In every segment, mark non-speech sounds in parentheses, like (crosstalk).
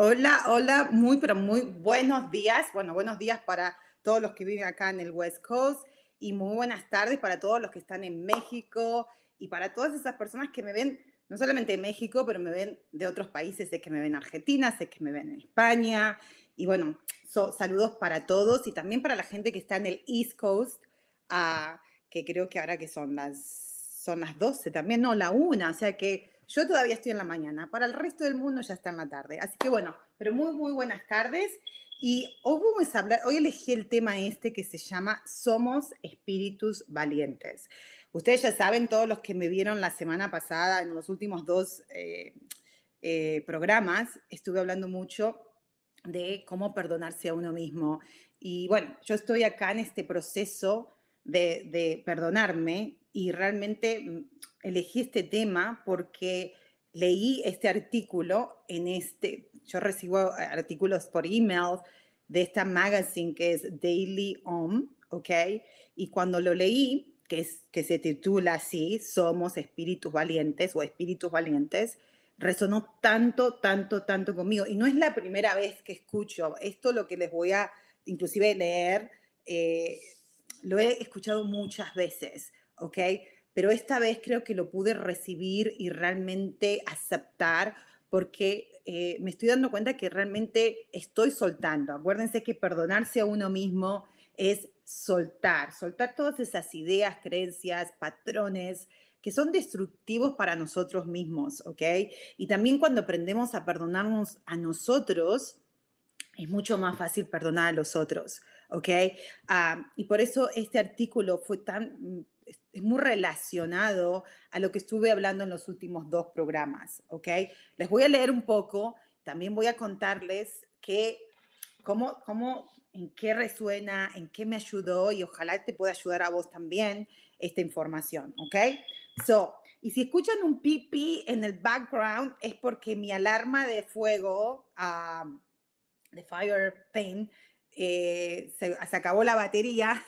Hola, hola, muy, pero muy buenos días. Bueno, buenos días para todos los que viven acá en el West Coast y muy buenas tardes para todos los que están en México y para todas esas personas que me ven, no solamente en México, pero me ven de otros países, sé que me ven en Argentina, sé que me ven en España. Y bueno, saludos para todos y también para la gente que está en el East Coast, uh, que creo que ahora que son las, son las 12 también, no, la 1, o sea que yo todavía estoy en la mañana, para el resto del mundo ya está en la tarde. Así que bueno, pero muy, muy buenas tardes. Y hoy vamos a hablar, hoy elegí el tema este que se llama Somos Espíritus Valientes. Ustedes ya saben, todos los que me vieron la semana pasada, en los últimos dos eh, eh, programas, estuve hablando mucho de cómo perdonarse a uno mismo. Y bueno, yo estoy acá en este proceso de, de perdonarme y realmente mm, elegí este tema porque leí este artículo en este, yo recibo artículos por email de esta magazine que es Daily Om, ¿ok? Y cuando lo leí, que, es, que se titula así, Somos Espíritus Valientes o Espíritus Valientes, resonó tanto, tanto, tanto conmigo. Y no es la primera vez que escucho esto, lo que les voy a inclusive leer, eh, lo he escuchado muchas veces, ¿ok? pero esta vez creo que lo pude recibir y realmente aceptar porque eh, me estoy dando cuenta que realmente estoy soltando. Acuérdense que perdonarse a uno mismo es soltar, soltar todas esas ideas, creencias, patrones que son destructivos para nosotros mismos, ¿ok? Y también cuando aprendemos a perdonarnos a nosotros, es mucho más fácil perdonar a los otros, ¿ok? Ah, y por eso este artículo fue tan es muy relacionado a lo que estuve hablando en los últimos dos programas, ¿ok? Les voy a leer un poco, también voy a contarles que, cómo, cómo, en qué resuena, en qué me ayudó y ojalá te pueda ayudar a vos también esta información, ¿ok? So, y si escuchan un pipí en el background es porque mi alarma de fuego, uh, de Fire Pain, eh, se, se acabó la batería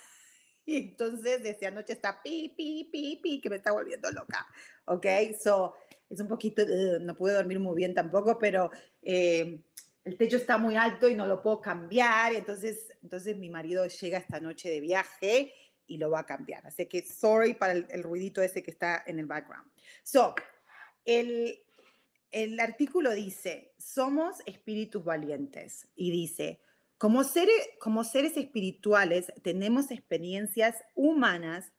y entonces desde anoche está pi, pi, pi, pi, que me está volviendo loca. ¿Ok? So, es un poquito, no pude dormir muy bien tampoco, pero eh, el techo está muy alto y no lo puedo cambiar. Entonces, entonces mi marido llega esta noche de viaje y lo va a cambiar. Así que sorry para el, el ruidito ese que está en el background. So, el, el artículo dice, somos espíritus valientes y dice, como seres, como seres espirituales tenemos experiencias humanas,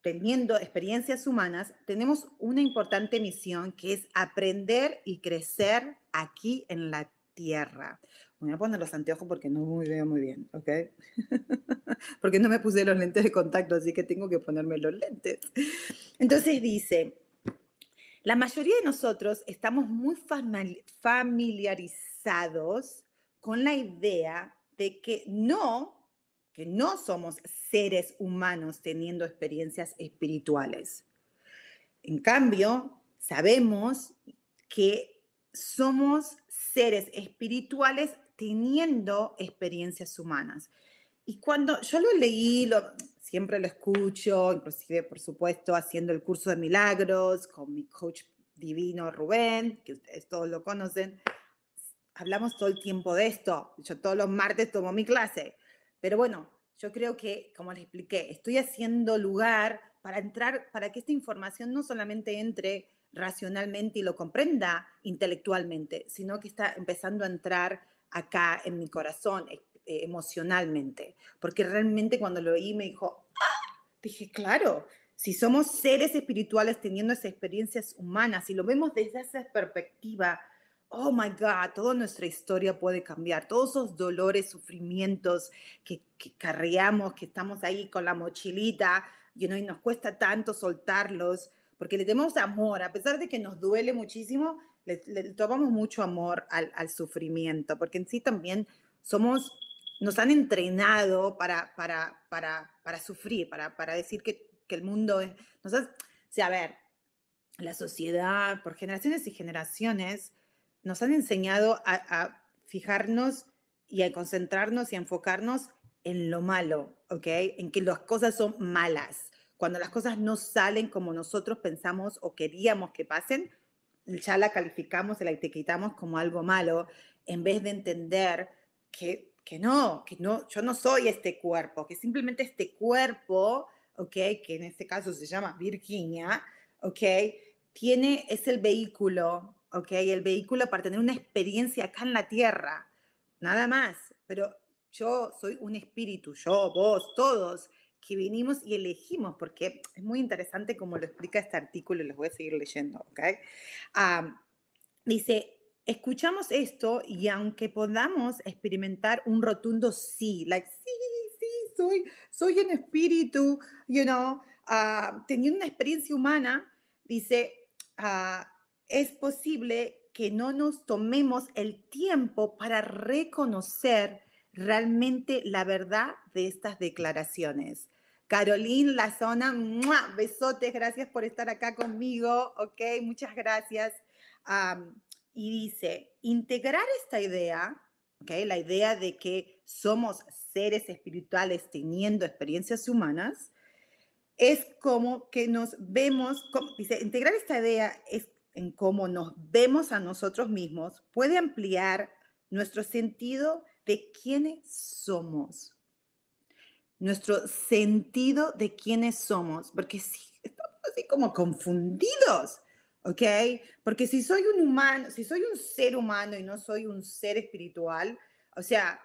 teniendo experiencias humanas, tenemos una importante misión que es aprender y crecer aquí en la tierra. Voy a poner los anteojos porque no me veo muy bien, ¿ok? (laughs) porque no me puse los lentes de contacto, así que tengo que ponerme los lentes. Entonces dice, la mayoría de nosotros estamos muy familiarizados con la idea de que no, que no somos seres humanos teniendo experiencias espirituales. En cambio, sabemos que somos seres espirituales teniendo experiencias humanas. Y cuando yo lo leí, lo, siempre lo escucho, inclusive, por supuesto, haciendo el curso de milagros con mi coach divino Rubén, que ustedes todos lo conocen, hablamos todo el tiempo de esto. Yo todos los martes tomo mi clase. Pero bueno, yo creo que, como les expliqué, estoy haciendo lugar para entrar, para que esta información no solamente entre racionalmente y lo comprenda intelectualmente, sino que está empezando a entrar acá en mi corazón, emocionalmente, porque realmente cuando lo oí me dijo, ¡ah! dije, claro, si somos seres espirituales teniendo esas experiencias humanas, si lo vemos desde esa perspectiva, oh my God, toda nuestra historia puede cambiar. Todos esos dolores, sufrimientos que, que carreamos, que estamos ahí con la mochilita, y nos cuesta tanto soltarlos, porque le tenemos amor, a pesar de que nos duele muchísimo, le, tomamos mucho amor al, al, sufrimiento, porque en sí también somos, nos han entrenado para, para, para, para sufrir, para, para decir que, que el mundo es, nos o sea, a ver, la sociedad, por generaciones y generaciones, nos han enseñado a, fijarnos y a concentrarnos y a enfocarnos en lo malo, ¿ok? En que las cosas son malas. Cuando las cosas no salen como nosotros pensamos o queríamos que pasen, ya la calificamos y la etiquetamos como algo malo, en vez de entender que, que no, que no, yo no soy este cuerpo, que simplemente este cuerpo, ¿ok? Que en este caso se llama Virginia, ¿ok? Tiene, es el vehículo ¿ok? El vehículo para tener una experiencia acá en la tierra, nada más. Pero yo soy un espíritu, yo, vos, todos, que vinimos y elegimos, porque es muy interesante como lo explica este artículo los voy a seguir leyendo, ¿ok? dice, escuchamos esto y aunque podamos experimentar un rotundo sí, like, sí, sí, soy, soy un espíritu, you know, uh, teniendo una experiencia humana, dice, uh, es posible que no nos tomemos el tiempo para reconocer realmente la verdad de estas declaraciones. Caroline Lazona, besotes, gracias por estar acá conmigo, ok, muchas gracias. y dice, integrar esta idea, ok, la idea de que somos seres espirituales teniendo experiencias humanas, es como que nos vemos, dice, integrar esta idea es en cómo nos vemos a nosotros mismos puede ampliar nuestro sentido de quiénes somos. Nuestro sentido de quiénes somos, porque si estamos así como confundidos, ¿ok? Porque si soy un humano, si soy un ser humano y no soy un ser espiritual, o sea,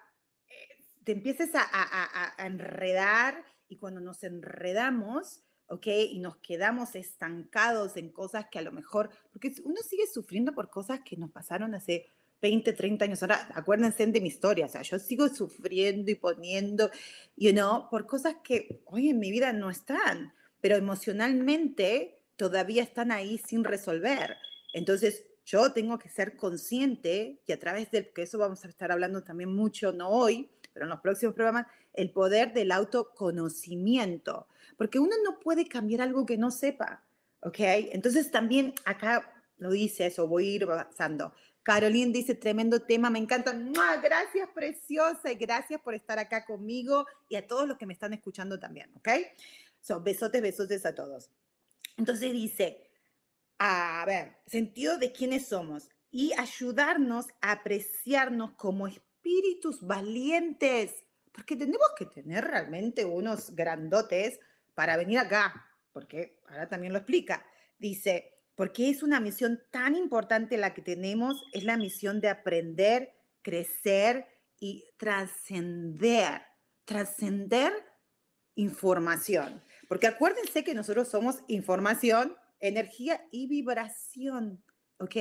eh, te empiezas a enredar y cuando nos enredamos, ¿ok? Y nos quedamos estancados en cosas que a lo mejor, porque uno sigue sufriendo por cosas que nos pasaron hace 20, 30 años. Ahora, acuérdense de mi historia, o sea, yo sigo sufriendo y poniendo, you know, por cosas que hoy en mi vida no están, pero emocionalmente todavía están ahí sin resolver. Entonces, yo tengo que ser consciente y a través de que eso vamos a estar hablando también mucho, no hoy, pero en los próximos programas, el poder del autoconocimiento porque uno no puede cambiar algo que no sepa, ¿ok? Entonces también acá lo dice eso, voy a ir avanzando. Caroline dice, tremendo tema, me encanta. Gracias, preciosa, y gracias por estar acá conmigo y a todos los que me están escuchando también, ¿ok? So, besotes, besotes a todos. Entonces dice, a ver, sentido de quiénes somos y ayudarnos a apreciarnos como espíritus valientes, porque tenemos que tener realmente unos grandotes para venir acá, porque ahora también lo explica. Dice, porque es una misión tan importante la que tenemos, es la misión de aprender, crecer y trascender, trascender información. Porque acuérdense que nosotros somos información, energía y vibración, ¿ok?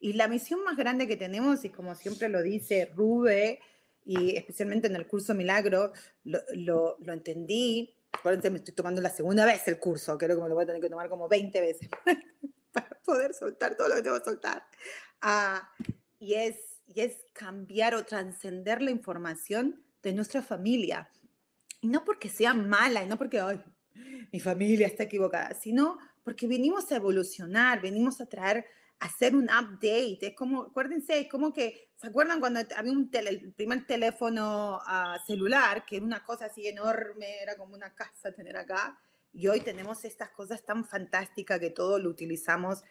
Y la misión más grande que tenemos, y como siempre lo dice Rube, y especialmente en el curso Milagro, lo, lo, lo entendí, Acuérdense, me estoy tomando la segunda vez el curso, creo que me lo voy a tener que tomar como 20 veces (laughs) para poder soltar todo lo que tengo que soltar. Ah, y, es, y es cambiar o trascender la información de nuestra familia. Y no porque sea mala, y no porque Ay, mi familia está equivocada, sino porque venimos a evolucionar, venimos a traer hacer un update. Es como, acuérdense, es como que, ¿se acuerdan cuando había un el primer teléfono uh, celular, que era una cosa así enorme, era como una casa tener acá? Y hoy tenemos estas cosas tan fantásticas que todo lo utilizamos.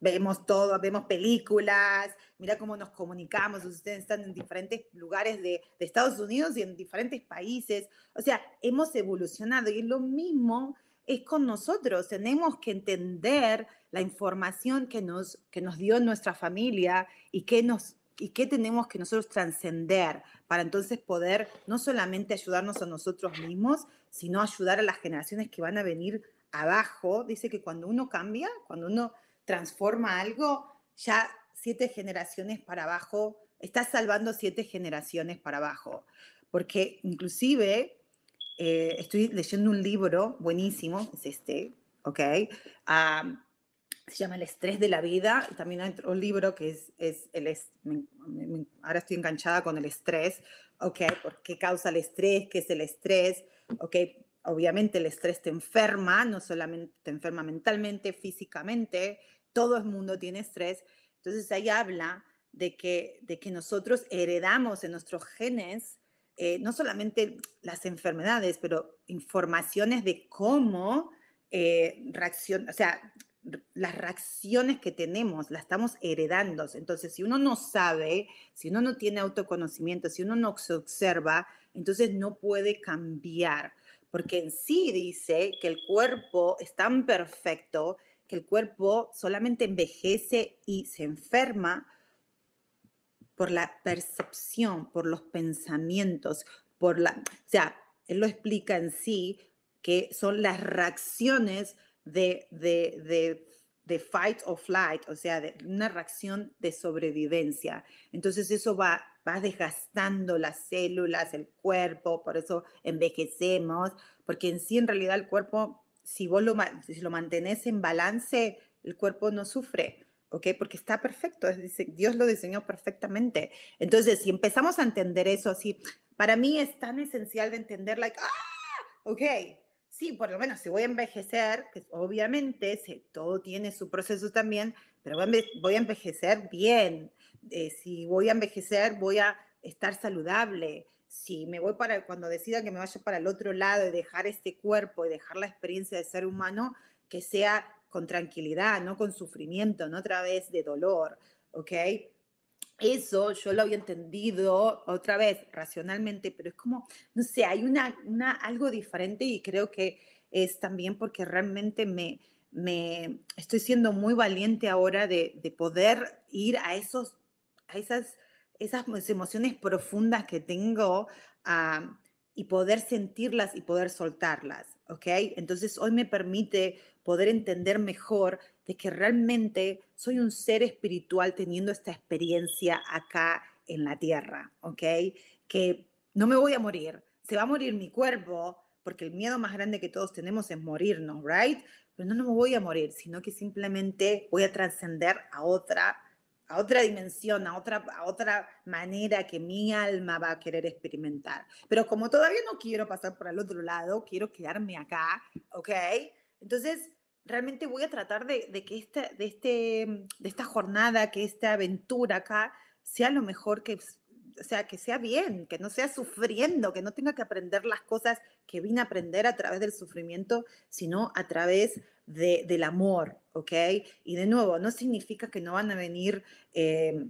Vemos todo, vemos películas, mira cómo nos comunicamos, ustedes están en diferentes lugares de, de Estados Unidos y en diferentes países. O sea, hemos evolucionado y es lo mismo es con nosotros. Tenemos que entender la información que nos, que nos dio nuestra familia y que nos, y qué tenemos que nosotros trascender para entonces poder no solamente ayudarnos a nosotros mismos, sino ayudar a las generaciones que van a venir abajo. Dice que cuando uno cambia, cuando uno transforma algo, ya siete generaciones para abajo, está salvando siete generaciones para abajo. Porque inclusive eh, estoy leyendo un libro buenísimo, es este, ¿ok? se llama El estrés de la vida. También hay otro libro que es, es el ahora estoy enganchada con el estrés, ¿ok? ¿Por qué causa el estrés? ¿Qué es el estrés? ¿Ok? Obviamente el estrés te enferma, no solamente te enferma mentalmente, físicamente, todo el mundo tiene estrés. Entonces ahí habla de que, de que nosotros heredamos en nuestros genes eh, no solamente las enfermedades, pero informaciones de cómo eh, reacciona, o sea, las reacciones que tenemos las estamos heredando. Entonces, si uno no sabe, si uno no tiene autoconocimiento, si uno no se observa, entonces no puede cambiar. Porque en sí dice que el cuerpo es tan perfecto que el cuerpo solamente envejece y se enferma por la percepción, por los pensamientos, por la... O sea, él lo explica en sí que son las reacciones de, de, de, fight or flight, o sea, de una reacción de sobrevivencia. Entonces eso va, va desgastando las células, el cuerpo, por eso envejecemos, porque en sí en realidad el cuerpo, si vos lo, si lo mantenés en balance, el cuerpo no sufre. ¿Ok? Porque está perfecto, Dios lo diseñó perfectamente. Entonces, si empezamos a entender eso así, para mí es tan esencial de entender, like, ah, ok, sí, por lo menos si voy a envejecer, que obviamente todo tiene su proceso también, pero voy a envejecer bien. Eh, si voy a envejecer, voy a estar saludable. Si me voy para, cuando decida que me vaya para el otro lado y dejar este cuerpo y dejar la experiencia de ser humano, que sea con tranquilidad, no con sufrimiento, no a través de dolor, ¿ok? Eso yo lo había entendido otra vez racionalmente, pero es como, no sé, hay una, una, algo diferente y creo que es también porque realmente me, me estoy siendo muy valiente ahora de, de poder ir a, esos, a esas, esas emociones profundas que tengo y poder sentirlas y poder soltarlas, ¿ok? Entonces hoy me permite poder entender mejor de que realmente soy un ser espiritual teniendo esta experiencia acá en la tierra, ¿ok? Que no me voy a morir, se va a morir mi cuerpo, porque el miedo más grande que todos tenemos es morirnos, ¿right? Pero no, no me voy a morir, sino que simplemente voy a trascender a otra a otra dimensión, a otra, a otra manera que mi alma va a querer experimentar. Pero como todavía no quiero pasar por el otro lado, quiero quedarme acá, ¿ok? Entonces, realmente voy a tratar de, que este, de, este, de esta jornada, que esta aventura acá sea lo mejor que, o sea, que sea bien, que no sea sufriendo, que no tenga que aprender las cosas que vine a aprender a través del sufrimiento, sino a través de, del amor, ¿ok? Y de nuevo, no significa que no van a venir... Eh,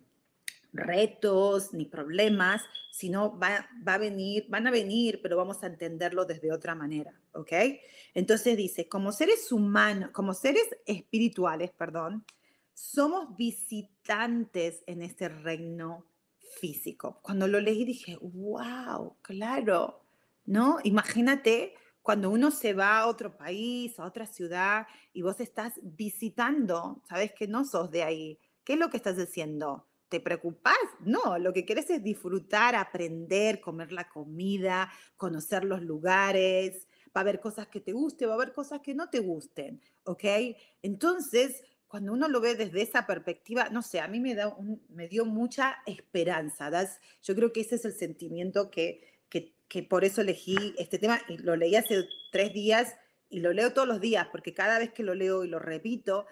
retos ni problemas, sino va, va, a venir, van a venir, pero vamos a entenderlo desde otra manera, ¿ok? Entonces dice, como seres humanos, como seres espirituales, perdón, somos visitantes en este reino físico. Cuando lo leí dije, wow, claro, ¿no? Imagínate cuando uno se va a otro país, a otra ciudad, y vos estás visitando, sabes que no sos de ahí. ¿Qué es lo que estás haciendo? ¿Te preocupas? No, lo que querés es disfrutar, aprender, comer la comida, conocer los lugares. Va a haber cosas que te gusten, va a haber cosas que no te gusten, ¿ok? Entonces, cuando uno lo ve desde esa perspectiva, no sé, a mí me, da me dio mucha esperanza. Yo creo que ese es el sentimiento que, que, que por eso elegí este tema y lo leí hace tres días y lo leo todos los días, porque cada vez que lo leo y lo repito,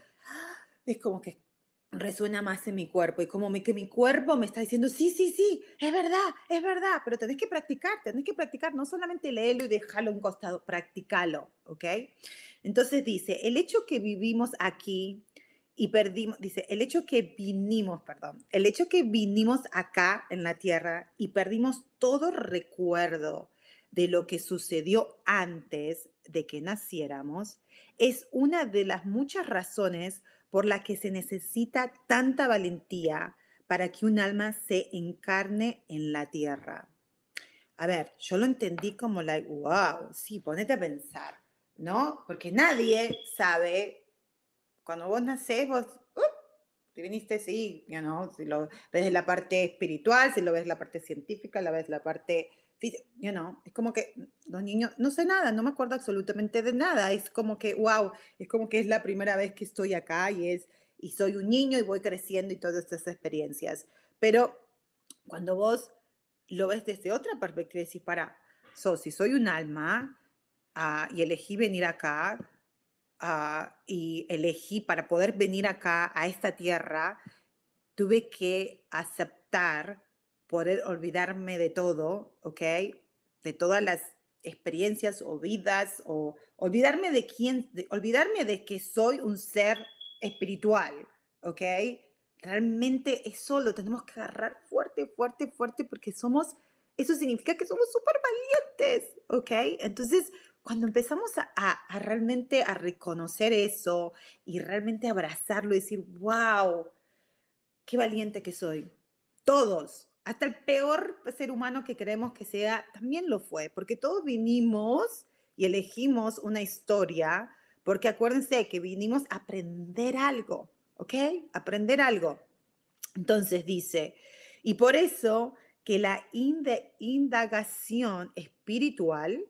es como que resuena más en mi cuerpo y como que mi cuerpo me está diciendo, sí, sí, sí, es verdad, es verdad, pero tenés que practicar, tenés que practicar, no solamente leerlo y dejarlo un costado, practicalo, ¿ok? Entonces dice, el hecho que vivimos aquí y perdimos, dice, el hecho que vinimos, perdón, el hecho que vinimos acá en la tierra y perdimos todo recuerdo de lo que sucedió antes de que naciéramos, es una de las muchas razones por la que se necesita tanta valentía para que un alma se encarne en la tierra. A ver, yo lo entendí como like, wow, sí, ponete a pensar, ¿no? Porque nadie sabe, cuando vos nacés, vos, uh, te viniste, sí, you know, si lo ves la parte espiritual, si lo ves la parte científica, lo ves la parte, you know, es como que los niños, no sé nada, no me acuerdo absolutamente de nada, es como que, wow, es como que es la primera vez que estoy acá y es y soy un niño y voy creciendo y todas estas experiencias. Pero cuando vos lo ves desde otra perspectiva, decís, para, so, si soy un alma ah, y elegí venir acá ah, y elegí para poder venir acá a esta tierra, tuve que aceptar poder olvidarme de todo, ¿ok? De todas las experiencias o vidas o olvidarme de quién, olvidarme de que soy un ser espiritual, ¿ok? Realmente eso lo tenemos que agarrar fuerte, fuerte, fuerte, porque somos, eso significa que somos súper valientes, ¿ok? Entonces, cuando empezamos a, a, realmente a reconocer eso y realmente abrazarlo y decir, wow, qué valiente que soy. Todos, hasta el peor ser humano que creemos que sea, también lo fue, porque todos vinimos y elegimos una historia porque acuérdense que vinimos a aprender algo, ¿ok? Aprender algo. Entonces dice, y por eso que la indagación espiritual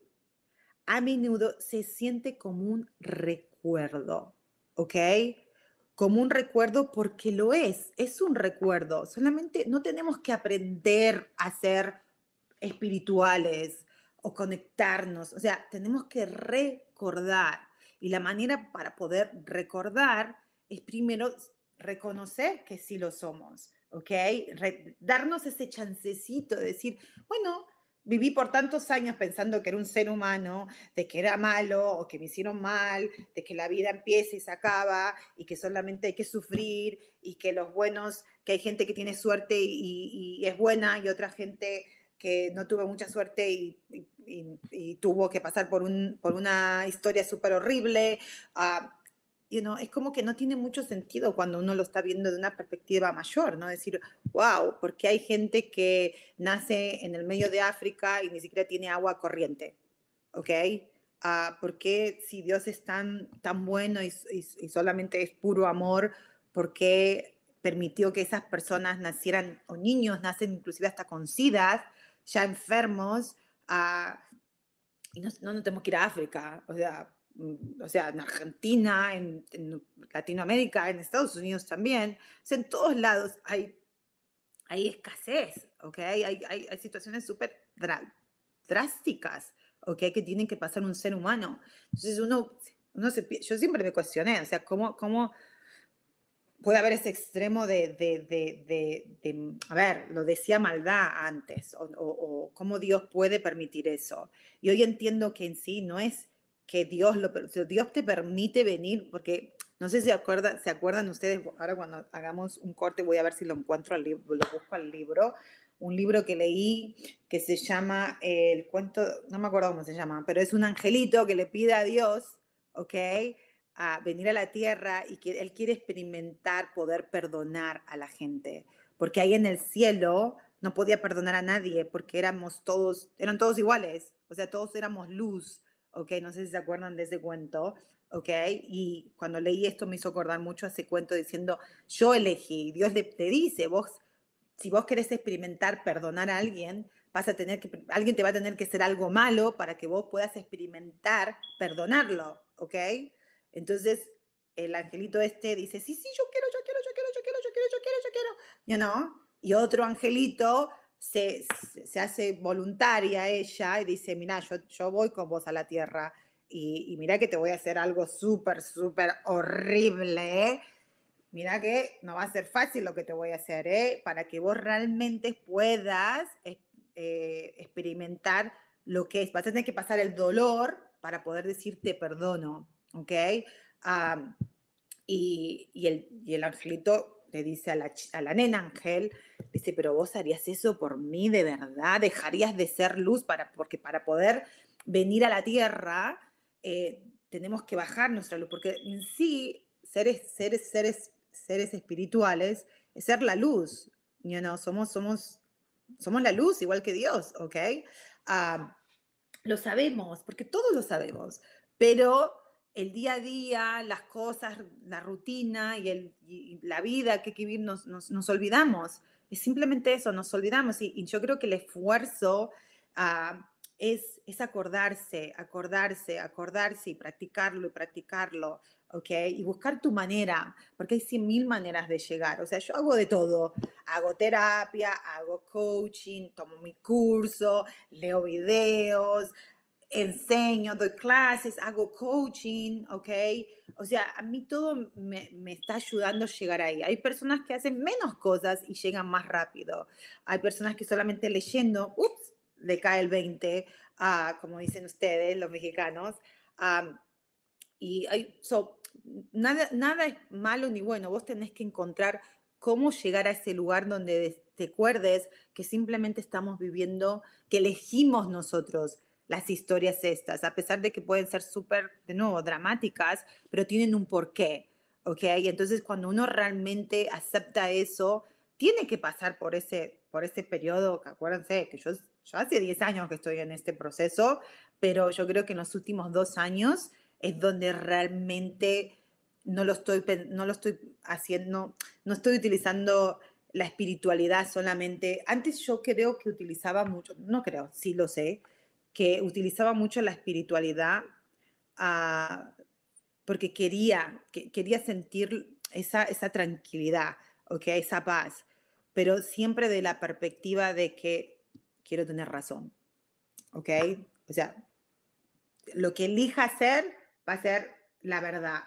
a menudo se siente como un recuerdo, ¿ok? Como un recuerdo porque lo es, es un recuerdo. Solamente no tenemos que aprender a ser espirituales o conectarnos, o sea, tenemos que recordar. Y la manera para poder recordar es primero reconocer que sí lo somos, ¿ok? darnos ese chancecito de decir, bueno, viví por tantos años pensando que era un ser humano, de que era malo o que me hicieron mal, de que la vida empieza y se acaba y que solamente hay que sufrir y que los buenos, que hay gente que tiene suerte y, es buena y otra gente que no tuvo mucha suerte y, tuvo que pasar por, un, por una historia súper horrible. Uh, you know, es como que no tiene mucho sentido cuando uno lo está viendo de una perspectiva mayor, ¿no? Decir, wow, porque hay gente que nace en el medio de África y ni siquiera tiene agua corriente, ¿ok? Uh, porque si Dios es tan, tan bueno y, y, solamente es puro amor, ¿por qué permitió que esas personas nacieran, o niños nacen inclusive hasta con SIDA, ya enfermos, y no, no, tenemos que ir a África, o sea, mm, o sea en Argentina, en, Latinoamérica, en Estados Unidos también, o sea, en todos lados hay, hay escasez, ¿ok? Hay, hay, hay situaciones súper drásticas, ¿ok? Que tienen que pasar un ser humano. Entonces uno, uno se, yo siempre me cuestioné, o sea, ¿cómo, cómo puede haber ese extremo de, de, de, de, a ver, lo decía maldad antes, o, o, cómo Dios puede permitir eso. Y hoy entiendo que en sí no es que Dios, lo, Dios te permite venir, porque no sé si acuerda, se acuerdan ustedes, ahora cuando hagamos un corte voy a ver si lo encuentro, al libro, lo busco al libro, un libro que leí que se llama El cuento, no me acuerdo cómo se llama, pero es un angelito que le pide a Dios, ¿ok? a venir a la tierra y que Él quiere experimentar poder perdonar a la gente, porque ahí en el cielo no podía perdonar a nadie porque éramos todos, eran todos iguales, o sea, todos éramos luz, ¿ok? No sé si se acuerdan de ese cuento, ¿ok? Y cuando leí esto me hizo acordar mucho a ese cuento diciendo, yo elegí, Dios te dice, vos, si vos querés experimentar perdonar a alguien, vas a tener que, alguien te va a tener que hacer algo malo para que vos puedas experimentar perdonarlo, ¿ok? Entonces, el angelito este dice, sí, sí, yo quiero, yo quiero, yo quiero, yo quiero, yo quiero, yo quiero, yo quiero, you know? Y otro angelito se, se hace voluntaria ella y dice, mira, yo, yo voy con vos a la tierra y, y mira que te voy a hacer algo súper, súper horrible, ¿eh? Mira que no va a ser fácil lo que te voy a hacer, ¿eh? Para que vos realmente puedas eh, experimentar lo que es. Vas a tener que pasar el dolor para poder decirte perdono. ¿ok? y, y, el, y, el, angelito le dice a la, a la nena Ángel, dice, pero vos harías eso por mí de verdad, dejarías de ser luz para, porque para poder venir a la tierra eh, tenemos que bajar nuestra luz, porque en sí, seres, seres, seres, seres espirituales, es ser la luz, you know, somos, somos, somos la luz, igual que Dios, ¿ok? Ah, lo sabemos, porque todos lo sabemos, pero el día a día, las cosas, la rutina y, el, la vida que vivimos, nos, nos, olvidamos. Es simplemente eso, nos olvidamos. Y, yo creo que el esfuerzo ah, es, es acordarse, acordarse, acordarse y practicarlo y practicarlo. ¿ok? Y buscar tu manera, porque hay cien mil maneras de llegar. O sea, yo hago de todo. Hago terapia, hago coaching, tomo mi curso, leo videos, enseño, doy clases, hago coaching, ¿ok? O sea, a mí todo me, me, está ayudando a llegar ahí. Hay personas que hacen menos cosas y llegan más rápido. Hay personas que solamente leyendo, ups, le cae el 20, uh, como dicen ustedes, los mexicanos. Y so, nada, nada es malo ni bueno. Vos tenés que encontrar cómo llegar a ese lugar donde te acuerdes que simplemente estamos viviendo, que elegimos nosotros las historias estas, a pesar de que pueden ser súper, de nuevo, dramáticas, pero tienen un porqué, ¿ok? Y entonces cuando uno realmente acepta eso, tiene que pasar por ese, por ese periodo, acuérdense que yo, yo hace 10 años que estoy en este proceso, pero yo creo que en los últimos dos años es donde realmente no lo estoy, no lo estoy haciendo, no estoy utilizando la espiritualidad solamente. Antes yo creo que utilizaba mucho, no creo, sí lo sé, que utilizaba mucho la espiritualidad uh, porque quería, que, quería sentir esa, esa tranquilidad, okay, esa paz, pero siempre de la perspectiva de que quiero tener razón. ¿Ok? O sea, lo que elija hacer va a ser la verdad.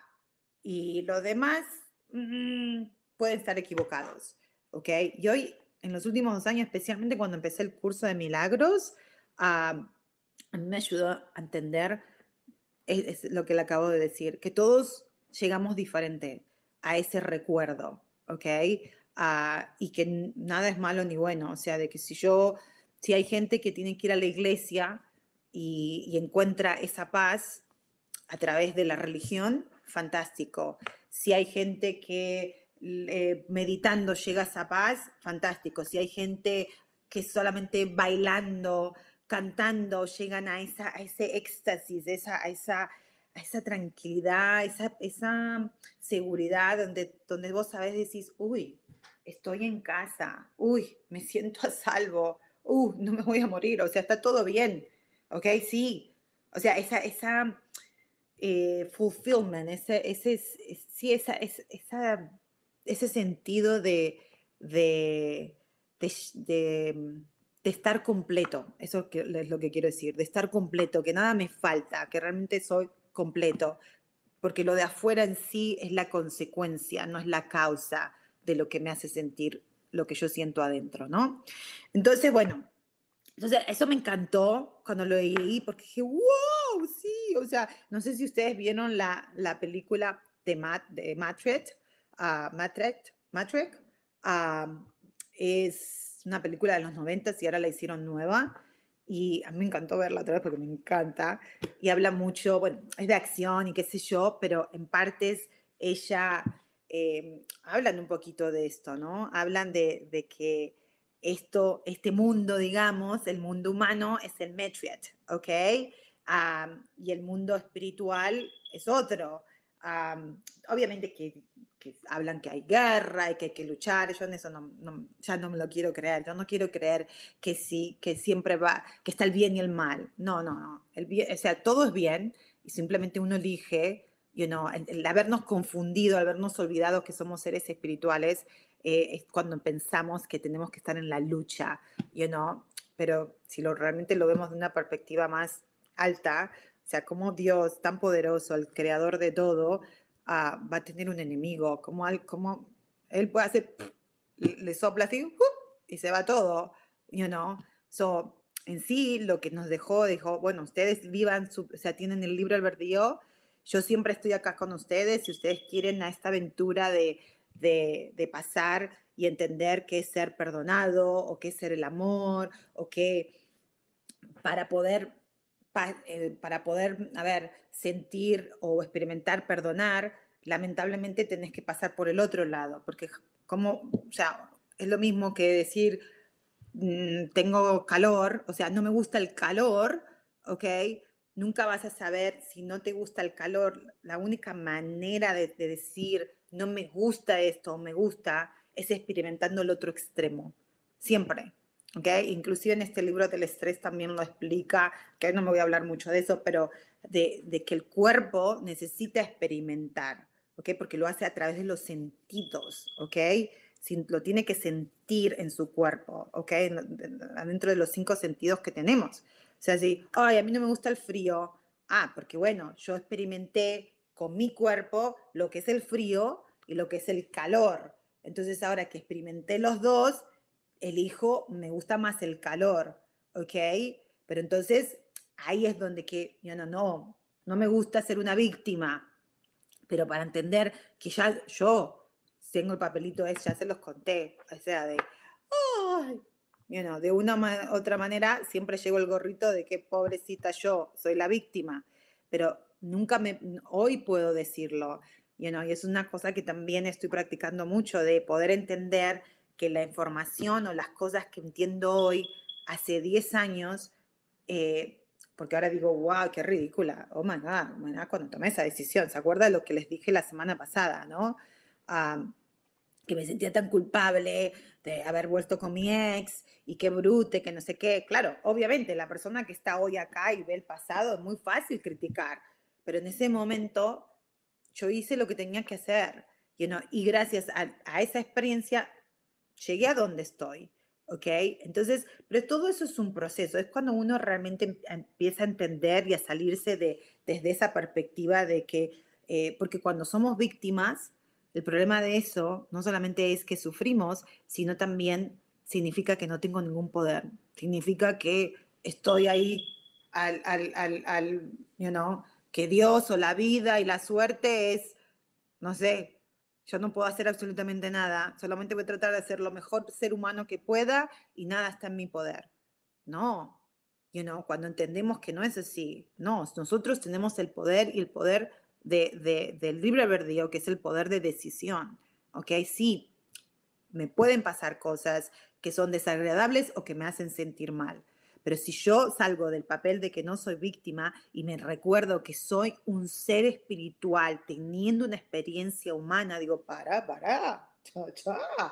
Y los demás mmm, pueden estar equivocados. ¿Ok? Y hoy, en los últimos dos años, especialmente cuando empecé el curso de milagros, uh, me ayudó a entender es, lo que le acabo de decir, que todos llegamos diferente a ese recuerdo, ¿ok? Uh, y que nada es malo ni bueno, o sea, de que si yo, si hay gente que tiene que ir a la iglesia y, y encuentra esa paz a través de la religión, fantástico. Si hay gente que eh, meditando llega a esa paz, fantástico. Si hay gente que solamente bailando cantando llegan a, esa, a ese éxtasis, esa, a, esa, a esa tranquilidad, esa, esa seguridad donde, donde vos sabés, decís, uy, estoy en casa, uy, me siento a salvo, uy, no me voy a morir, o sea, está todo bien, ¿ok? Sí, o sea, esa, esa eh, fulfillment, ese, ese, sí, esa, esa, ese sentido de, de, de de estar completo, eso es lo que quiero decir, de estar completo, que nada me falta, que realmente soy completo, porque lo de afuera en sí es la consecuencia, no es la causa de lo que me hace sentir lo que yo siento adentro, ¿no? Entonces, bueno, entonces eso me encantó cuando lo leí, porque dije, wow, sí, o sea, no sé si ustedes vieron la, la película de, Matt, de Matrix, uh, Matrix, Matrix, uh, es una película de los 90 y ahora la hicieron nueva. Y a mí me encantó verla otra vez porque me encanta. Y habla mucho, bueno, es de acción y qué sé yo, pero en partes ella eh, hablan un poquito de esto, ¿no? Hablan de, de, que esto, este mundo, digamos, el mundo humano es el Metriat, ¿ok? y el mundo espiritual es otro. obviamente que que hablan que hay guerra y que hay que luchar, yo en eso no, ya no me lo quiero creer, yo no quiero creer que sí, que siempre va, que está el bien y el mal, no, no, no, el bien, o sea, todo es bien y simplemente uno elige, you know, el, habernos confundido, el habernos olvidado que somos seres espirituales, eh, es cuando pensamos que tenemos que estar en la lucha, you know, pero si lo, realmente lo vemos de una perspectiva más alta, o sea, como Dios tan poderoso, el creador de todo, va a tener un enemigo, como, al, como él puede hacer, le sopla así y se va todo, you know. So, en sí, lo que nos dejó, dijo, bueno, ustedes vivan, su, o sea, tienen el libro albedrío, yo siempre estoy acá con ustedes, si ustedes quieren a esta aventura de, de, pasar y entender qué es ser perdonado, o qué es ser el amor, o qué, para poder eh, para poder, a sentir o experimentar perdonar, lamentablemente tenés que pasar por el otro lado, porque como, o sea, es lo mismo que decir, mm, tengo calor, o sea, no me gusta el calor, ¿ok? Nunca vas a saber si no te gusta el calor. La única manera de, de decir, no me gusta esto, me gusta, es experimentando el otro extremo. Siempre. ¿okay? Inclusive en este libro del estrés también lo explica, que no me voy a hablar mucho de eso, pero de, que el cuerpo necesita experimentar, ¿okay? Porque lo hace a través de los sentidos, ¿ok? lo tiene que sentir en su cuerpo, ¿ok? Dentro de los cinco sentidos que tenemos. Sea, si, ay, a mí no me gusta el frío. Ah, porque bueno, yo experimenté con mi cuerpo lo que es el frío y lo que es el calor. Entonces ahora que experimenté los dos, elijo, me gusta más el calor, ¿ok? Pero entonces ahí es donde que, yo no, no, no me gusta ser una víctima, pero para entender que ya yo tengo el papelito ese, ya se los conté, o sea, de, ay, de una u otra manera siempre llevo el gorrito de que pobrecita yo, soy la víctima, pero nunca me, hoy puedo decirlo, you y es una cosa que también estoy practicando mucho, de poder entender que la información o las cosas que entiendo hoy, hace 10 años, eh, porque ahora digo, wow, qué ridícula, oh my God, cuando tomé esa decisión, ¿se acuerda de lo que les dije la semana pasada, no? Que me sentía tan culpable de haber vuelto con mi ex y qué brute, que no sé qué. Claro, obviamente la persona que está hoy acá y ve el pasado es muy fácil criticar, pero en ese momento yo hice lo que tenía que hacer. You y gracias a, esa experiencia llegué a donde estoy. ¿Ok? Entonces, pero todo eso es un proceso, es cuando uno realmente em, empieza a entender y a salirse de, desde esa perspectiva de que, eh, porque cuando somos víctimas, el problema de eso no solamente es que sufrimos, sino también significa que no tengo ningún poder, significa que estoy ahí al, al, al, al you know, que Dios o la vida y la suerte es, no sé, yo no puedo hacer absolutamente nada, solamente voy a tratar de ser lo mejor ser humano que pueda y nada está en mi poder. No, you know, cuando entendemos que no es así, no, nosotros tenemos el poder y el poder de, de, del libre albedrío, que es el poder de decisión. ¿Ok? Sí, me pueden pasar cosas que son desagradables o que me hacen sentir mal, pero si yo salgo del papel de que no soy víctima y me recuerdo que soy un ser espiritual teniendo una experiencia humana, digo, para, para, cha, cha.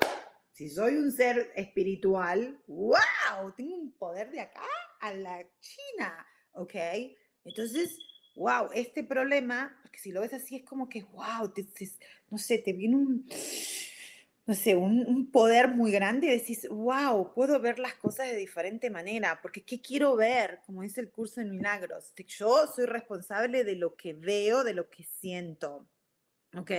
Si soy un ser espiritual, wow, tengo un poder de acá a la China, ¿ok? Entonces, wow, este problema, porque si lo ves así es como que, wow, no sé, te viene un no sé, un, poder muy grande y decís, wow, puedo ver las cosas de diferente manera, porque ¿qué quiero ver? Como dice el curso de milagros, yo soy responsable de lo que veo, de lo que siento, ¿ok?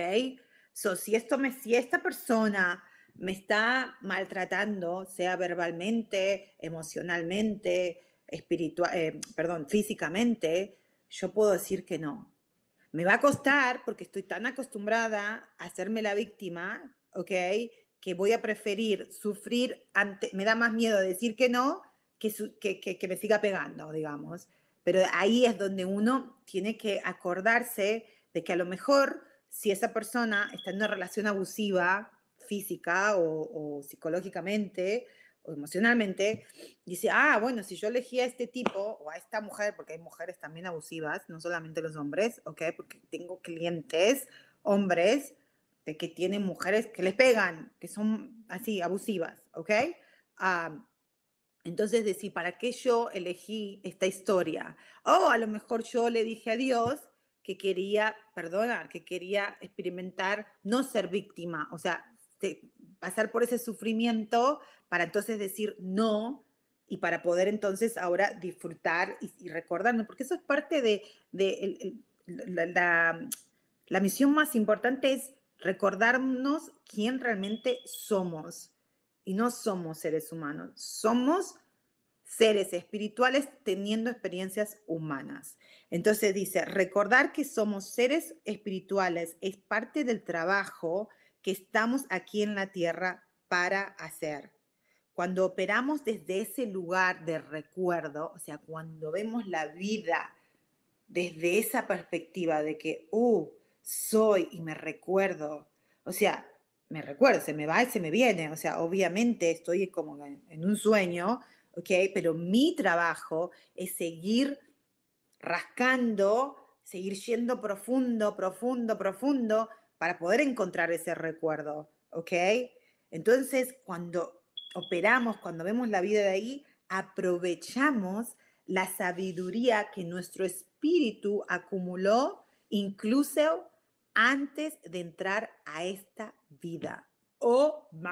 So, si, esto me, si esta persona me está maltratando, sea verbalmente, emocionalmente, espiritual, eh, perdón, físicamente, yo puedo decir que no. Me va a costar porque estoy tan acostumbrada a hacerme la víctima ¿ok? Que voy a preferir sufrir, ante, me da más miedo decir que no que, que, que, me siga pegando, digamos. Pero ahí es donde uno tiene que acordarse de que a lo mejor si esa persona está en una relación abusiva física o, o psicológicamente o emocionalmente, dice, ah, bueno, si yo elegí a este tipo o a esta mujer, porque hay mujeres también abusivas, no solamente los hombres, ¿ok? Porque tengo clientes, hombres, de que tienen mujeres que les pegan, que son así, abusivas, ¿ok? entonces decir, ¿para qué yo elegí esta historia? O a lo mejor yo le dije a Dios que quería perdonar, que quería experimentar no ser víctima, o sea, pasar por ese sufrimiento para entonces decir no y para poder entonces ahora disfrutar y, recordarnos, porque eso es parte de, la, la misión más importante es recordarnos quién realmente somos. Y no somos seres humanos, somos seres espirituales teniendo experiencias humanas. Entonces dice, recordar que somos seres espirituales es parte del trabajo que estamos aquí en la tierra para hacer. Cuando operamos desde ese lugar de recuerdo, o sea, cuando vemos la vida desde esa perspectiva de que, uh, soy y me recuerdo. O sea, me recuerdo, se me va y se me viene. O sea, obviamente estoy como en un sueño, ¿ok? Pero mi trabajo es seguir rascando, seguir yendo profundo, profundo, profundo para poder encontrar ese recuerdo, ¿ok? Entonces, cuando operamos, cuando vemos la vida de ahí, aprovechamos la sabiduría que nuestro espíritu acumuló incluso antes de entrar a esta vida. Oh my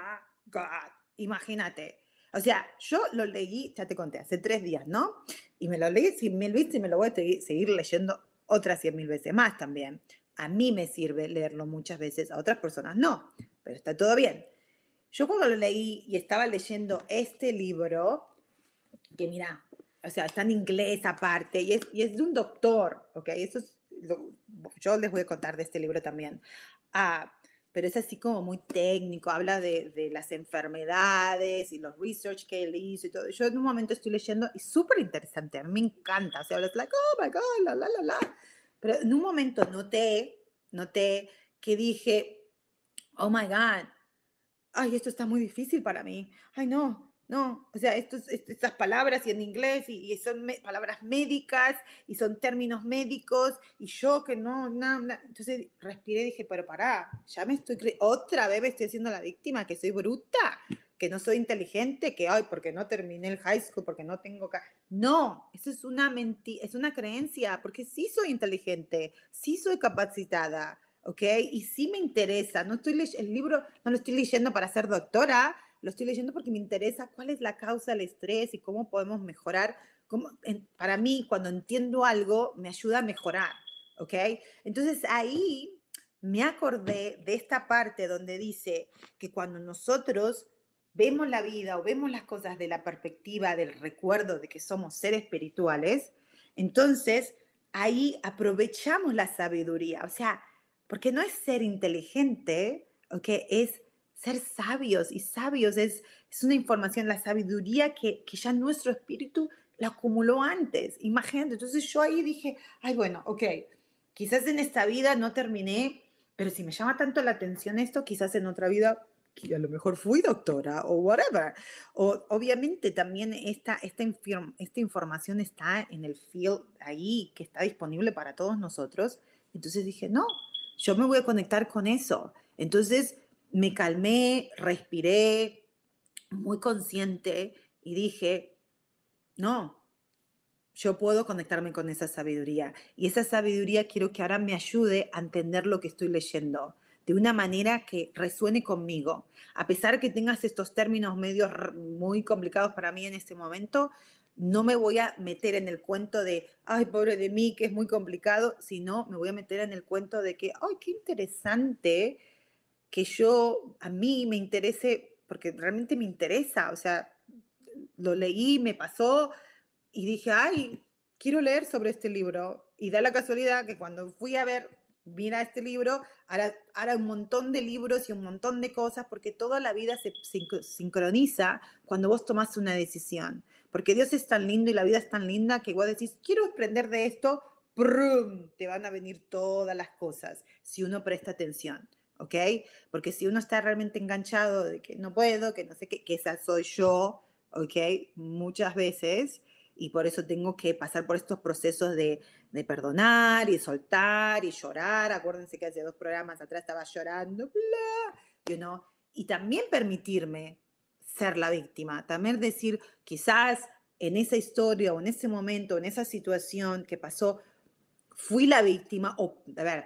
God, imagínate. O sea, yo lo leí, ya te conté, hace tres días, ¿no? Y me lo leí cien mil veces y me lo voy a seguir leyendo otras cien mil veces más también. A mí me sirve leerlo muchas veces, a otras personas no, pero está todo bien. Yo cuando lo leí y estaba leyendo este libro, que mira, o sea, está en inglés aparte, y es, y es de un doctor, ¿ok? Eso es yo les voy a contar de este libro también. Ah, pero es así como muy técnico, habla de, de, las enfermedades y los research que él hizo y todo. Yo en un momento estoy leyendo y súper interesante, a mí me encanta, o sea, hablas like, oh my God, la, la, la, la. Pero en un momento noté, noté que dije, oh my God, ay, esto está muy difícil para mí, ay no, no, o sea, estos, estas palabras y en inglés y, son palabras médicas y son términos médicos y yo que no, no, entonces respiré y dije, pero pará, ya me estoy, otra vez me estoy haciendo la víctima, que soy bruta, que no soy inteligente, que, ay, porque no terminé el high school, porque no tengo... No, eso es una mentira, es una creencia, porque sí soy inteligente, sí soy capacitada, ¿ok? Y sí me interesa, no estoy el libro no lo estoy leyendo para ser doctora, lo estoy leyendo porque me interesa cuál es la causa del estrés y cómo podemos mejorar. Cómo, para mí, cuando entiendo algo, me ayuda a mejorar, ¿ok? Entonces ahí me acordé de esta parte donde dice que cuando nosotros vemos la vida o vemos las cosas de la perspectiva del recuerdo de que somos seres espirituales, entonces ahí aprovechamos la sabiduría. O sea, porque no es ser inteligente, ¿ok? Es ser sabios y sabios es, es una información, la sabiduría que, que ya nuestro espíritu la acumuló antes. Imagínate, entonces yo ahí dije, ay, bueno, ok, quizás en esta vida no terminé, pero si me llama tanto la atención esto, quizás en otra vida que a lo mejor fui doctora o whatever. O, obviamente también esta, esta, esta información está en el field ahí, que está disponible para todos nosotros. Entonces dije, no, yo me voy a conectar con eso. Entonces me calmé, respiré, muy consciente y dije, no, yo puedo conectarme con esa sabiduría. Y esa sabiduría quiero que ahora me ayude a entender lo que estoy leyendo de una manera que resuene conmigo. A pesar que tengas estos términos medios muy complicados para mí en este momento, no me voy a meter en el cuento de, ay, pobre de mí, que es muy complicado, sino me voy a meter en el cuento de que, ay, qué interesante que yo, a mí me interese, porque realmente me interesa, o sea, lo leí, me pasó y dije, ay, quiero leer sobre este libro. Y da la casualidad que cuando fui a ver, mira este libro, ahora, ahora un montón de libros y un montón de cosas, porque toda la vida se sincroniza cuando vos tomas una decisión. Porque Dios es tan lindo y la vida es tan linda que vos decís, quiero aprender de esto, ¡prum! te van a venir todas las cosas si uno presta atención. ¿ok? Porque si uno está realmente enganchado de que no puedo, que no sé qué, que esa soy yo, ¿ok? Muchas veces, y por eso tengo que pasar por estos procesos de, de perdonar y soltar y llorar. Acuérdense que hace dos programas atrás estaba llorando, bla, you know? y también permitirme ser la víctima, también decir, quizás en esa historia o en ese momento, en esa situación que pasó, fui la víctima, o, a ver,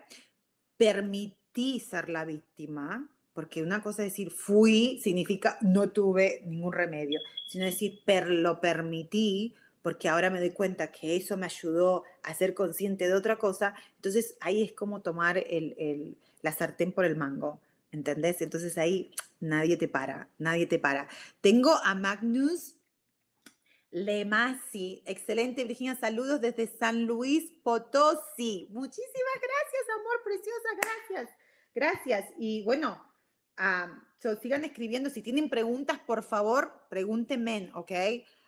permitir ser la víctima, porque una cosa es decir fui significa no tuve ningún remedio, sino decir per, lo permití porque ahora me doy cuenta que eso me ayudó a ser consciente de otra cosa, entonces ahí es como tomar el, el, la sartén por el mango, ¿entendés? Entonces ahí nadie te para, nadie te para. Tengo a Magnus Lemasi, excelente Virginia, saludos desde San Luis Potosí. Muchísimas gracias, amor preciosa, gracias. Gracias. Y bueno, sigan escribiendo. Si tienen preguntas, por favor, pregúntenme, ¿ok?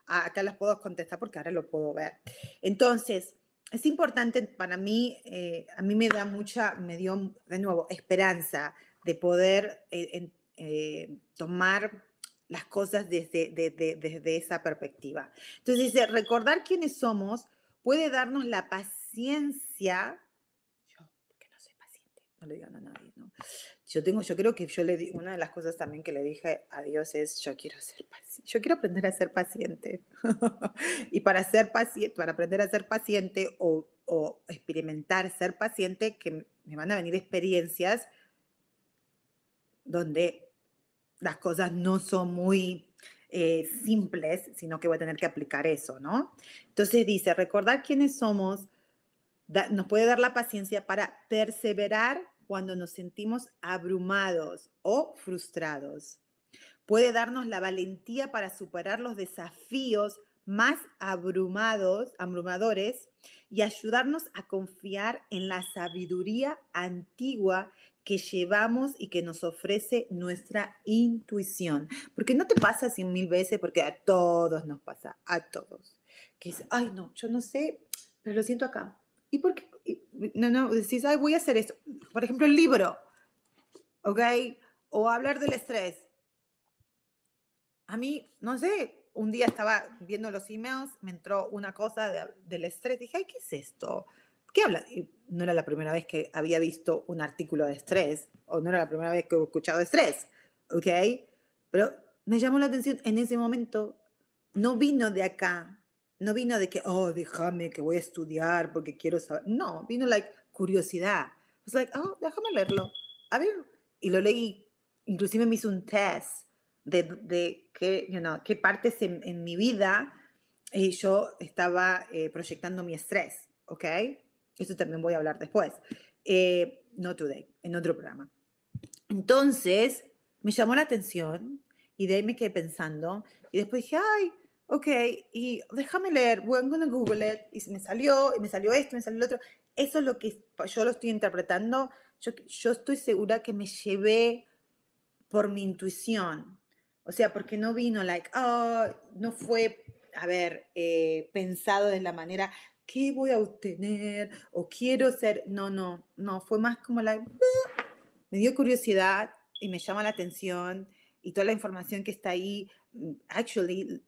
acá las puedo contestar porque ahora lo puedo ver. Entonces, es importante para mí, eh, a mí me da mucha, me dio de nuevo esperanza de poder eh, eh, tomar las cosas desde, desde esa perspectiva. Entonces dice, recordar quiénes somos puede darnos la paciencia. Yo, porque no soy paciente, no le digan a nadie, ¿no? Yo tengo, yo creo que yo le di, una de las cosas también que le dije a Dios es, yo quiero ser paciente, yo quiero aprender a ser paciente. (laughs) y para ser paciente, para aprender a ser paciente o, o experimentar ser paciente, que me van a venir experiencias donde las cosas no son muy eh, simples, sino que voy a tener que aplicar eso, ¿no? Entonces dice, recordar quiénes somos nos puede dar la paciencia para perseverar cuando nos sentimos abrumados o frustrados. Puede darnos la valentía para superar los desafíos más abrumados, abrumadores y ayudarnos a confiar en la sabiduría antigua que llevamos y que nos ofrece nuestra intuición. Porque no te pasa cien mil veces, porque a todos nos pasa, a todos. Que es, ay, no, yo no sé, pero lo siento acá. ¿Y por qué? No, no, decís, ay, voy a hacer esto. Por ejemplo, el libro, ¿ok? O hablar del estrés. A mí, no sé, un día estaba viendo los emails, me entró una cosa del estrés, dije, ay, ¿qué es esto? ¿Qué habla? no era la primera vez que había visto un artículo de estrés, o no era la primera vez que he escuchado de estrés, ¿ok? Pero me llamó la atención en ese momento, no vino de acá, no vino de que, oh, déjame que voy a estudiar porque quiero saber. No, vino like curiosidad. Was like, oh, déjame leerlo. A ver, y lo leí. Inclusive me hizo un test de, de qué, you know, qué partes en, en mi vida eh, yo estaba eh, proyectando mi estrés, ¿ok? Eso también voy a hablar después. Eh, no today, en otro programa. Entonces, me llamó la atención y de ahí me quedé pensando y después dije, ay, ok, y déjame leer, I'm gonna Google it, y me salió, y me salió esto, me salió lo otro. Eso es lo que yo lo estoy interpretando. Yo, yo estoy segura que me llevé por mi intuición. O sea, porque no vino, like, oh, no fue, a ver, eh, pensado de la manera, ¿qué voy a obtener? O quiero ser, no, no, no, fue más como like, me dio curiosidad y me llama la atención y toda la información que está ahí, mm, actually,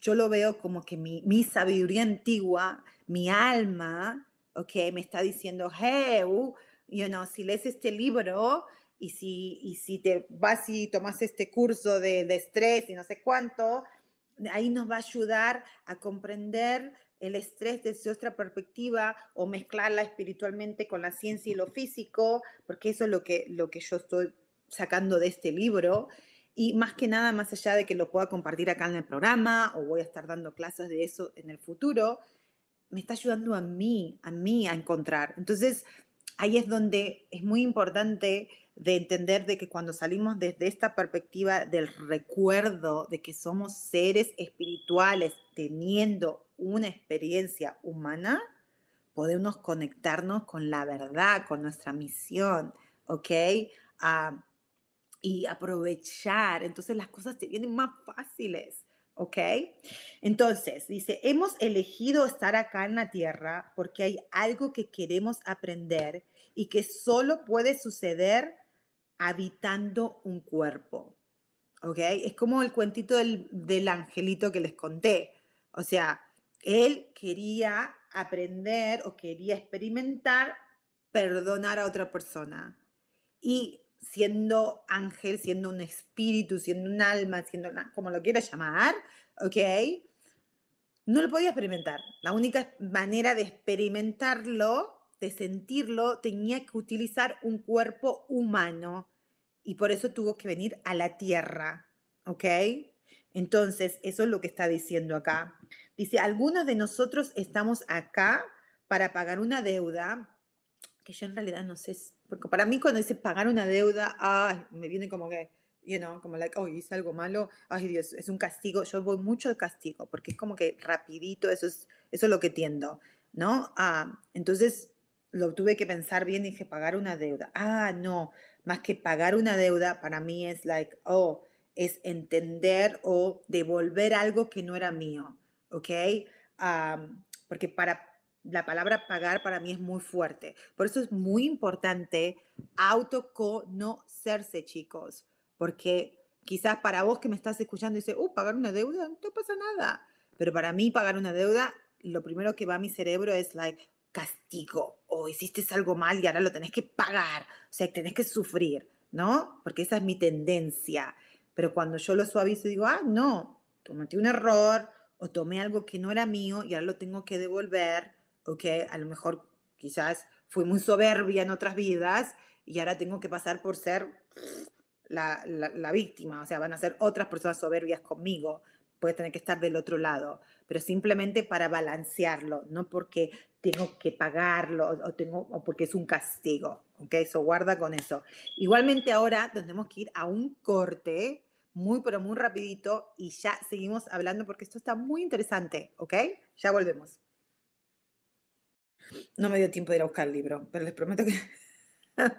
yo lo veo como que mi, mi sabiduría antigua, mi alma, ok, me está diciendo, hey, uh, you know, si lees este libro y si, y si te vas y tomas este curso de, de estrés y no sé cuánto, ahí nos va a ayudar a comprender el estrés desde otra perspectiva o mezclarla espiritualmente con la ciencia y lo físico, porque eso es lo que, lo que yo estoy sacando de este libro. Y más que nada, más allá de que lo pueda compartir acá en el programa o voy a estar dando clases de eso en el futuro, me está ayudando a mí, a mí a encontrar. Entonces, ahí es donde es muy importante de entender de que cuando salimos desde esta perspectiva del recuerdo de que somos seres espirituales teniendo una experiencia humana, podemos conectarnos con la verdad, con nuestra misión, ¿ok? Ah, y aprovechar. Entonces las cosas te vienen más fáciles. ¿Ok? Entonces, dice, hemos elegido estar acá en la tierra porque hay algo que queremos aprender y que solo puede suceder habitando un cuerpo. ¿Ok? Es como el cuentito del, del angelito que les conté. O sea, él quería aprender o quería experimentar perdonar a otra persona. Y siendo ángel, siendo un espíritu, siendo un alma, siendo como lo quieras llamar, ¿ok? No lo podía experimentar. La única manera de experimentarlo, de sentirlo, tenía que utilizar un cuerpo humano y por eso tuvo que venir a la tierra, ¿ok? Entonces, eso es lo que está diciendo acá. Dice, algunos de nosotros estamos acá para pagar una deuda que yo en realidad no sé, porque para mí cuando dice pagar una deuda, ay, me viene como que, you know, como like, oh, hice algo malo, ay Dios, es un castigo, yo voy mucho de castigo, porque es como que rapidito, eso es, eso es lo que tiendo, ¿no? Ah, entonces lo tuve que pensar bien y dije, pagar una deuda. Ah, no, más que pagar una deuda, para mí es like, oh, es entender o devolver algo que no era mío, ¿ok? Ah, porque para la palabra pagar para mí es muy fuerte. Por eso es muy importante autoconocerse, chicos, porque quizás para vos que me estás escuchando dice, uh, pagar una deuda, no pasa nada. Pero para mí pagar una deuda, lo primero que va a mi cerebro es like castigo o hiciste algo mal y ahora lo tenés que pagar, o sea, tenés que sufrir, ¿no? Porque esa es mi tendencia. Pero cuando yo lo suavizo digo, ah, no, cometí un error o tomé algo que no era mío y ahora lo tengo que devolver, ok, a lo mejor quizás fui muy soberbia en otras vidas y ahora tengo que pasar por ser la, la, víctima, o sea, van a ser otras personas soberbias conmigo, puede tener que estar del otro lado, pero simplemente para balancearlo, no porque tengo que pagarlo o, tengo, o porque es un castigo, ¿ok? Eso guarda con eso. Igualmente ahora tenemos que ir a un corte muy, pero muy rapidito y ya seguimos hablando porque esto está muy interesante, ¿ok? Ya volvemos. No me dio tiempo de ir a buscar el libro, pero les prometo que, (laughs)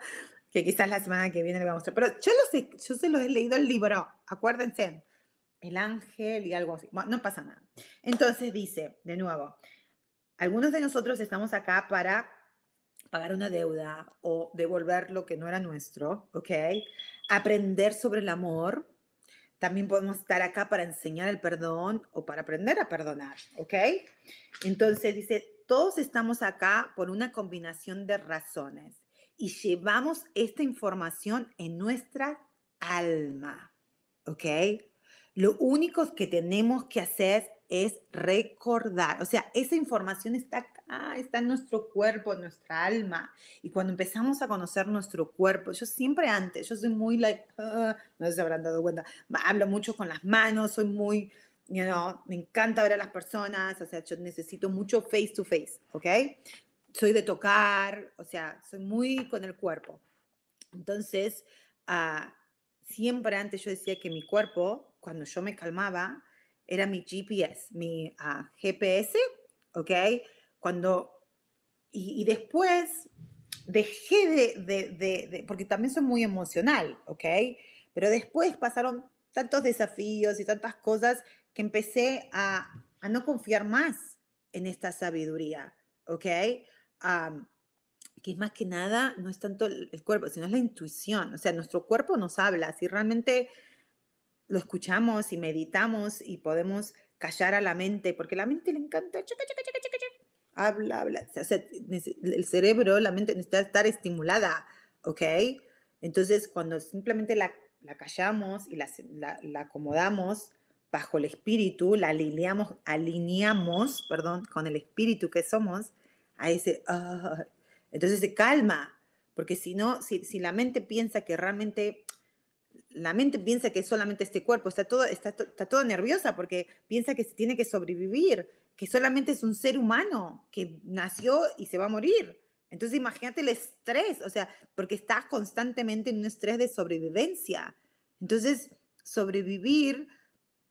que quizás la semana que viene le voy a mostrar. Pero yo, lo sé, yo se lo he leído el libro, acuérdense. El ángel y algo así. Bueno, no pasa nada. Entonces dice, de nuevo, algunos de nosotros estamos acá para pagar una deuda o devolver lo que no era nuestro, ¿ok? Aprender sobre el amor, también podemos estar acá para enseñar el perdón o para aprender a perdonar, ¿ok? Entonces dice, todos estamos acá por una combinación de razones y llevamos esta información en nuestra alma, ¿ok? Lo único que tenemos que hacer es recordar, o sea, esa información está acá, está en nuestro cuerpo, en nuestra alma. Y cuando empezamos a conocer nuestro cuerpo, yo siempre antes, yo soy muy like, ah, no se habrán dado cuenta, hablo mucho con las manos, soy muy, you know, me encanta ver a las personas, o sea, yo necesito mucho face to face, ¿ok? Soy de tocar, o sea, soy muy con el cuerpo. Entonces, uh, siempre antes yo decía que mi cuerpo, cuando yo me calmaba, era mi GPS, mi ah, GPS, ¿ok? Cuando, y, después dejé de, de, de, porque también soy muy emocional, ¿ok? Pero después pasaron tantos desafíos y tantas cosas que empecé a, a no confiar más en esta sabiduría, ¿ok? que es más que nada, no es tanto el cuerpo, sino es la intuición. O sea, nuestro cuerpo nos habla. Si realmente lo escuchamos y meditamos y podemos callar a la mente, porque la mente le encanta, habla, habla, el cerebro, la mente necesita estar estimulada, ¿ok? Entonces, cuando simplemente la, la callamos y la, la, acomodamos bajo el espíritu, la alineamos, alineamos, perdón, con el espíritu que somos, ahí ah, entonces se calma, porque si no, si, si la mente piensa que realmente la mente piensa que solamente este cuerpo, está todo, está, está todo nerviosa porque piensa que se tiene que sobrevivir, que solamente es un ser humano que nació y se va a morir. Entonces imagínate el estrés, o sea, porque estás constantemente en un estrés de sobrevivencia. Entonces, sobrevivir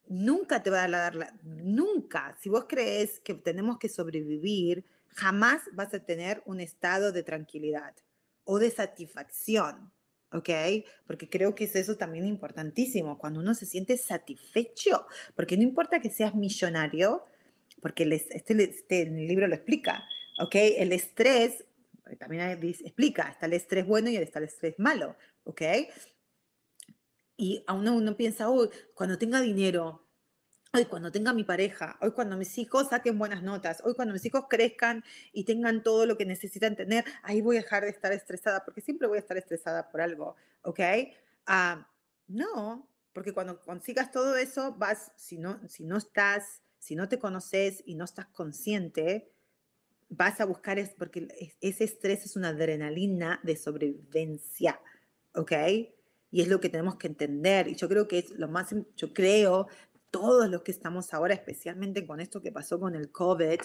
nunca te va a dar la, nunca. Si vos crees que tenemos que sobrevivir, jamás vas a tener un estado de tranquilidad o de satisfacción. ¿Ok? Porque creo que es eso también importantísimo, cuando uno se siente satisfecho, porque no importa que seas millonario, porque este, este, el libro lo explica, ¿ok? El estrés, eh, también explica, está el estrés bueno y está el estrés malo, ¿ok? Y a uno, uno piensa, uy, cuando tenga dinero, hoy cuando tenga mi pareja, hoy cuando mis hijos saquen buenas notas, hoy cuando mis hijos crezcan y tengan todo lo que necesitan tener, ahí voy a dejar de estar estresada, porque siempre voy a estar estresada por algo, ¿ok? Ah, no, porque cuando consigas todo eso, vas, si no, si no estás, si no te conoces y no estás consciente, vas a buscar, es porque ese estrés es una adrenalina de sobrevivencia, ¿ok? Y es lo que tenemos que entender. Y yo creo que es lo más, yo creo todos los que estamos ahora, especialmente con esto que pasó con el COVID,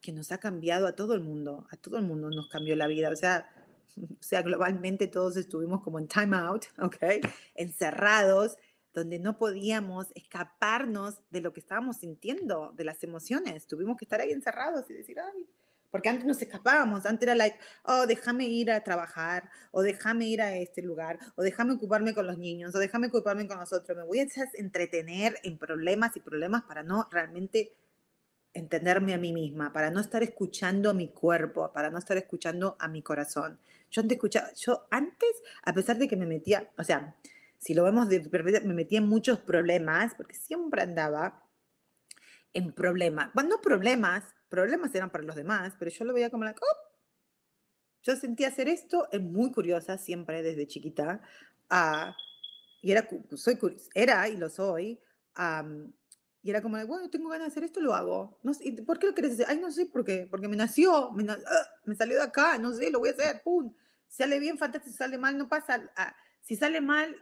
que nos ha cambiado a todo el mundo, a todo el mundo nos cambió la vida. O sea, (laughs) o sea, globalmente todos estuvimos como en time out, (laughs) ¿ok? Encerrados, donde no podíamos escaparnos de lo que estábamos sintiendo, de las emociones. Tuvimos que estar ahí encerrados y decir, ay, porque antes nos escapábamos, antes era like, oh, déjame ir a trabajar, o déjame ir a este lugar, o déjame ocuparme con los niños, o déjame ocuparme con nosotros. Me voy a entretener en problemas y problemas para no realmente entenderme a mí misma, para no estar escuchando mi cuerpo, para no estar escuchando a mi corazón. Yo antes escuchaba, yo antes, a pesar de que me metía, o sea, si lo vemos de me metía en muchos problemas, porque siempre andaba en problemas. Bueno, no problemas, problemas eran para los demás, pero yo lo veía como la... Oh, yo sentía hacer esto, es muy curiosa siempre desde chiquita, uh, y era, soy, era y lo soy, y era como, bueno, tengo ganas de hacer esto, lo hago. No sé, ¿Por qué lo querés hacer? Ay, no sé por qué, porque me nació, me, ah, me, salió de acá, no sé, lo voy a hacer, pum. Sale bien, fantástico, sale mal, no pasa. Ah, si sale mal,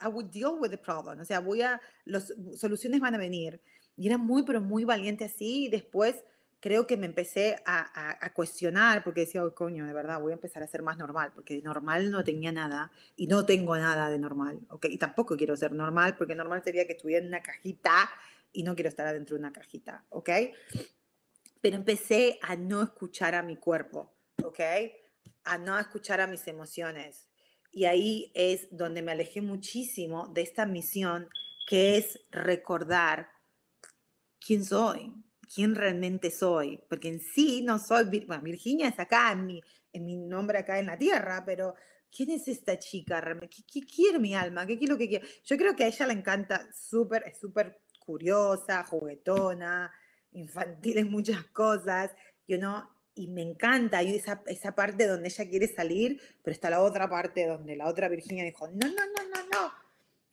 I would deal with the problem. O sea, voy a, las soluciones van a venir. Y era muy, pero muy valiente así. Y después creo que me empecé a, cuestionar porque decía, oh, coño, de verdad, voy a empezar a ser más normal, porque normal no tenía nada y no tengo nada de normal, ¿ok? Y tampoco quiero ser normal, porque normal sería que estuviera en una cajita y no quiero estar adentro de una cajita, ¿ok? Pero empecé a no escuchar a mi cuerpo, ¿ok? A no escuchar a mis emociones. Y ahí es donde me alejé muchísimo de esta misión que es recordar quién soy, quién realmente soy, porque en sí no soy, bueno, Virginia es acá, en mi, en mi nombre acá en la tierra, pero ¿quién es esta chica? ¿Qué, qué quiere mi alma? ¿Qué quiere lo que quiere? Yo creo que a ella le encanta, súper, es súper curiosa, juguetona, infantil en muchas cosas, you know, y me encanta hay esa, esa parte donde ella quiere salir, pero está la otra parte donde la otra Virginia dijo, no, no, no, no, no,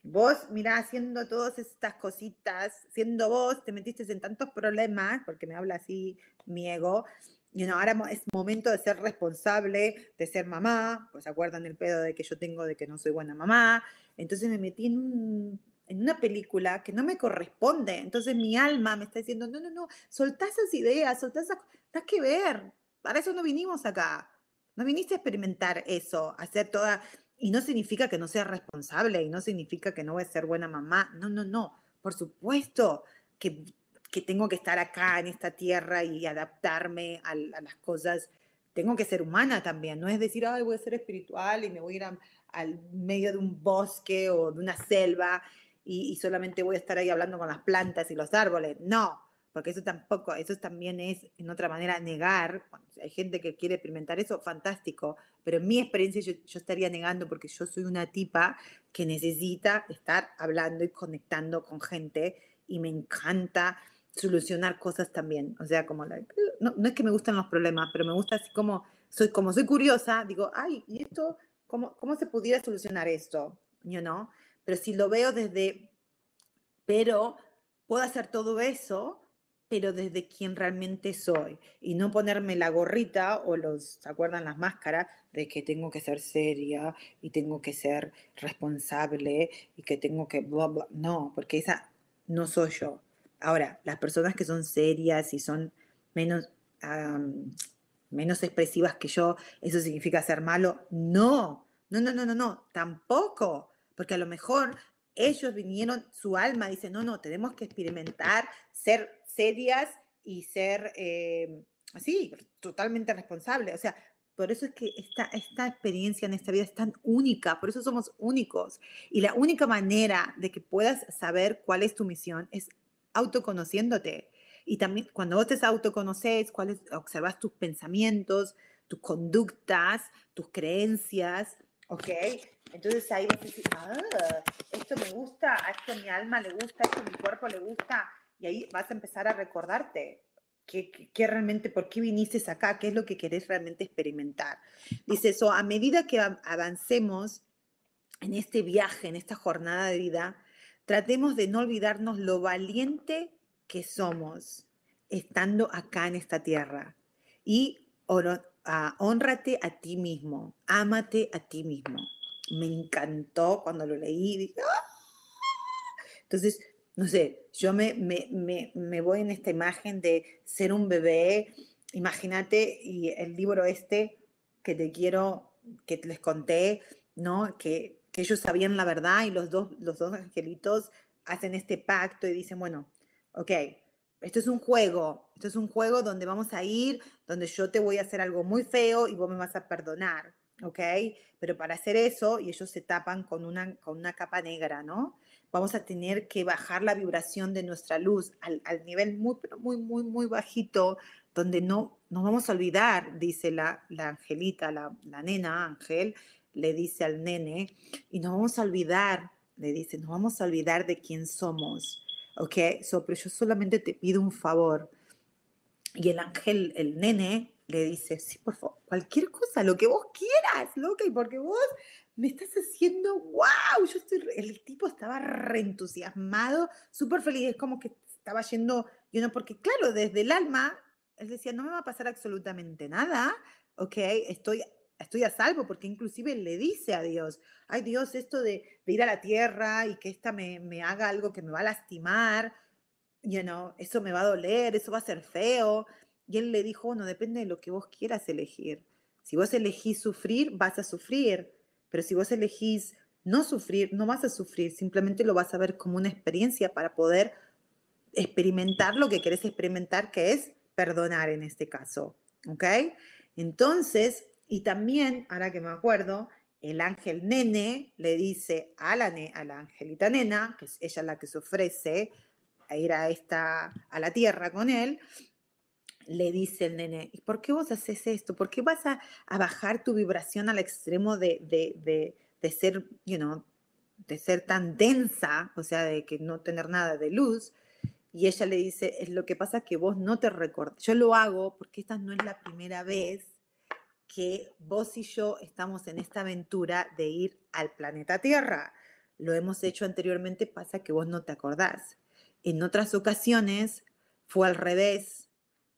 Vos, mira, haciendo todas estas cositas, siendo vos, te metiste en tantos problemas, porque me habla así mi ego, y ahora es momento de ser responsable, de ser mamá, pues se acuerdan el pedo de que yo tengo de que no soy buena mamá, entonces me metí en, en una película que no me corresponde, entonces mi alma me está diciendo, no, no, no, soltá esas ideas, soltá esas, nada que ver, para eso no vinimos acá, no viniste a experimentar eso, a hacer toda, y no significa que no sea responsable y no significa que no voy a ser buena mamá. No, no, no. Por supuesto que, que tengo que estar acá en esta tierra y adaptarme a, las cosas. Tengo que ser humana también. No es decir, ay, voy a ser espiritual y me voy a ir al medio de un bosque o de una selva y, y solamente voy a estar ahí hablando con las plantas y los árboles. No porque eso tampoco, eso también es en otra manera negar, hay gente que quiere experimentar eso, fantástico, pero en mi experiencia yo, estaría negando porque yo soy una tipa que necesita estar hablando y conectando con gente y me encanta solucionar cosas también, o sea, como, no, no, es que me gustan los problemas, pero me gusta así como, soy, como soy curiosa, digo, ay, ¿y esto? ¿Cómo, cómo se pudiera solucionar esto? You know? Pero si lo veo desde, pero puedo hacer todo eso, pero desde quien realmente soy y no ponerme la gorrita o los, ¿se acuerdan las máscaras? De que tengo que ser seria y tengo que ser responsable y que tengo que bla, bla. No, porque esa no soy yo. Ahora, las personas que son serias y son menos, menos expresivas que yo, ¿eso significa ser malo? No, no, no, no, no, no, tampoco. Porque a lo mejor ellos vinieron, su alma dice, no, no, tenemos que experimentar, ser serias y ser eh, así, totalmente responsable. O sea, por eso es que esta, esta experiencia en esta vida es tan única, por eso somos únicos. Y la única manera de que puedas saber cuál es tu misión es autoconociéndote. Y también cuando vos te autoconoces, cuáles, observas tus pensamientos, tus conductas, tus creencias, ¿ok? Entonces ahí vas a ah, esto me gusta, a esto mi alma le gusta, a esto mi cuerpo le gusta, y ahí vas a empezar a recordarte qué, realmente, por qué viniste acá, qué es lo que querés realmente experimentar. Dice eso, a medida que avancemos en este viaje, en esta jornada de vida, tratemos de no olvidarnos lo valiente que somos estando acá en esta tierra. Y honrate a ti mismo, ámate a ti mismo. Me encantó cuando lo leí. ¡ah! Entonces, no sé, yo me, me, voy en esta imagen de ser un bebé, imagínate, y el libro este que te quiero, que les conté, ¿no? Que, que ellos sabían la verdad y los dos, los dos angelitos hacen este pacto y dicen, bueno, ok, esto es un juego, esto es un juego donde vamos a ir, donde yo te voy a hacer algo muy feo y vos me vas a perdonar, ¿ok? Pero para hacer eso, y ellos se tapan con una, con una capa negra, ¿no? Vamos a tener que bajar la vibración de nuestra luz al, al nivel muy, muy, muy, muy bajito, donde no nos vamos a olvidar, dice la, la angelita, la, la nena ángel, le dice al nene, y nos vamos a olvidar, le dice, nos vamos a olvidar de quién somos, ¿ok? So, pero yo solamente te pido un favor. Y el ángel, el nene, le dice, sí, por favor, cualquier cosa, lo que vos quieras, loca, y porque vos me estás haciendo, wow, el tipo estaba reentusiasmado, súper feliz, es como que estaba yendo, yo no, porque claro, desde el alma, él decía, no me va a pasar absolutamente nada, ok, estoy estoy a salvo, porque inclusive le dice a Dios, ay Dios, esto de, ir a la tierra y que esta me, me, haga algo que me va a lastimar, you know, eso me va a doler, eso va a ser feo. Y él le dijo, no, depende de lo que vos quieras elegir. Si vos elegís sufrir, vas a sufrir, pero si vos elegís no sufrir, no vas a sufrir, simplemente lo vas a ver como una experiencia para poder experimentar lo que querés experimentar, que es perdonar en este caso. ¿Ok? Entonces, y también, ahora que me acuerdo, el ángel nene le dice a la, angelita nena, que es ella la que se ofrece a ir a, esta, a la tierra con él, le dice el nene, ¿y por qué vos haces esto? ¿Por qué vas a, bajar tu vibración al extremo de, de, de, ser, you de ser tan densa, o sea, de que no tener nada de luz? Y ella le dice, es lo que pasa que vos no te recordas. Yo lo hago porque esta no es la primera vez que vos y yo estamos en esta aventura de ir al planeta Tierra. Lo hemos hecho anteriormente, pasa que vos no te acordás. En otras ocasiones fue al revés.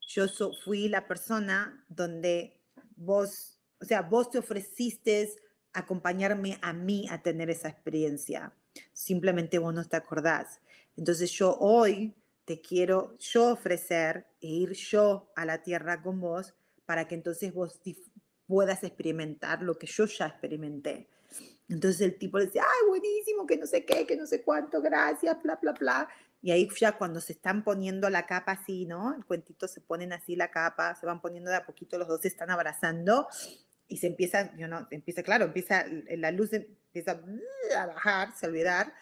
Yo fui la persona donde vos, o sea, vos te ofreciste acompañarme a mí a tener esa experiencia. Simplemente vos no te acordás. Entonces yo hoy te quiero yo ofrecer e ir yo a la tierra con vos para que entonces vos puedas experimentar lo que yo ya experimenté. Entonces el tipo decía, ay, buenísimo, que no sé qué, que no sé cuánto, gracias, bla, bla, bla. Y ahí ya cuando se están poniendo la capa así, ¿no? El cuentito se ponen así la capa, se van poniendo de a poquito, los dos se están abrazando y se empieza, yo no, empieza, claro, empieza, la luz empieza a bajar, a olvidar.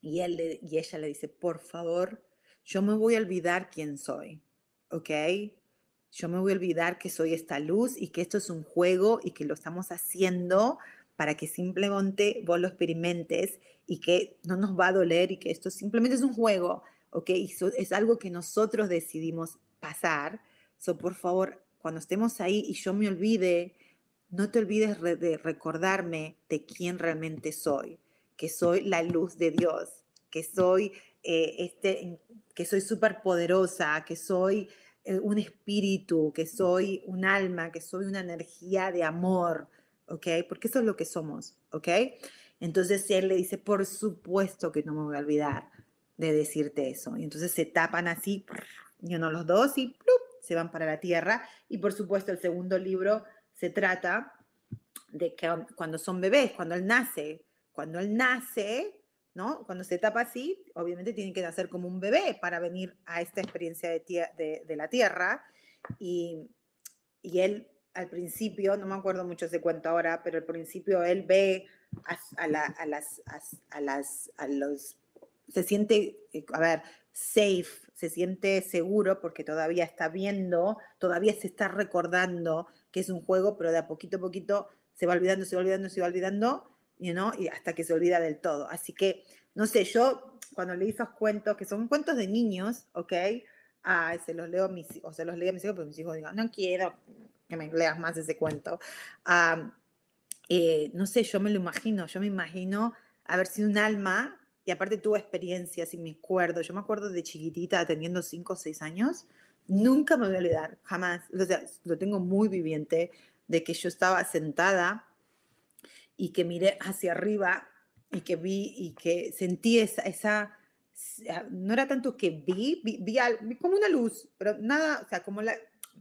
Y, él y ella le dice, por favor, yo me voy a olvidar quién soy, ¿ok? yo me voy a olvidar que soy esta luz y que esto es un juego y que lo estamos haciendo para que simplemente vos lo experimentes y que no nos va a doler y que esto simplemente es un juego, ¿ok? Y es algo que nosotros decidimos pasar. So, por favor, cuando estemos ahí y yo me olvide, no te olvides de recordarme de quién realmente soy, que soy la luz de Dios, que soy, eh, este, que soy súper poderosa, que soy eh, un espíritu, que soy un alma, que soy una energía de amor, ¿ok? Porque eso es lo que somos, ¿ok? Entonces él le dice, por supuesto que no me voy a olvidar de decirte eso. Y entonces se tapan así, y uno los dos y se van para la tierra. Y por supuesto el segundo libro se trata de que cuando son bebés, cuando él nace, cuando él nace, ¿no? Cuando se tapa así, obviamente tiene que nacer como un bebé para venir a esta experiencia de, de, la tierra. Y, y, él al principio, no me acuerdo mucho ese cuento ahora, pero al principio él ve a, a, a las, a, las, a los, se siente, eh, a ver, safe, se siente seguro porque todavía está viendo, todavía se está recordando que es un juego, pero de a poquito a poquito se va olvidando, se va olvidando, se va olvidando y hasta que se olvida del todo. Así que, no sé, yo cuando leí esos cuentos, que son cuentos de niños, ¿ok? Ah, se los leo a mis, o se los leo a mis hijos, pero mis hijos digan, no quiero que me leas más ese cuento. Eh, no sé, yo me lo imagino, yo me imagino haber sido un alma, y aparte tuve experiencias y me acuerdo, yo me acuerdo de chiquitita, teniendo 5 o 6 años, nunca me voy a olvidar, jamás, o sea, lo tengo muy viviente, de que yo estaba sentada y que miré hacia arriba y que vi y que sentí esa, esa ah, no era tanto que vi, vi, vi, como una luz, pero nada, o sea, como la,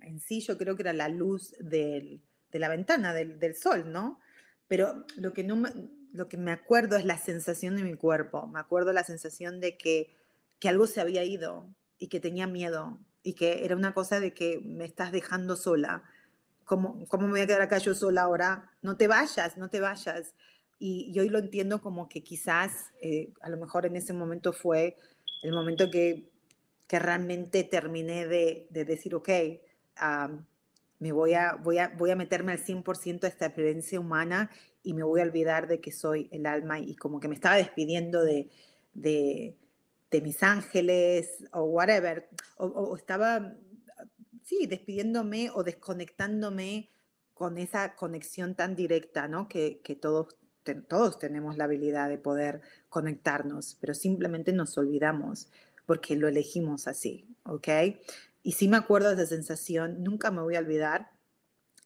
en sí yo creo que era la luz del, de la ventana, del, del, sol, ¿no? Pero lo que, no me, lo que me acuerdo es la sensación de mi cuerpo, me acuerdo la sensación de que, que algo se había ido y que tenía miedo y que era una cosa de que me estás dejando sola, ¿cómo, ¿cómo me voy a quedar acá yo sola ahora? No te vayas, no te vayas. Y, yo hoy lo entiendo como que quizás, eh, a lo mejor en ese momento fue el momento que, que realmente terminé de, de decir, ok, me voy a, voy, a, voy a meterme al 100% a esta experiencia humana y me voy a olvidar de que soy el alma y como que me estaba despidiendo de, de, de mis ángeles o whatever, o, o, estaba, sí, despidiéndome o desconectándome con esa conexión tan directa, ¿no? Que, que todos, todos tenemos la habilidad de poder conectarnos, pero simplemente nos olvidamos porque lo elegimos así, ¿ok? Y sí me acuerdo de esa sensación, nunca me voy a olvidar,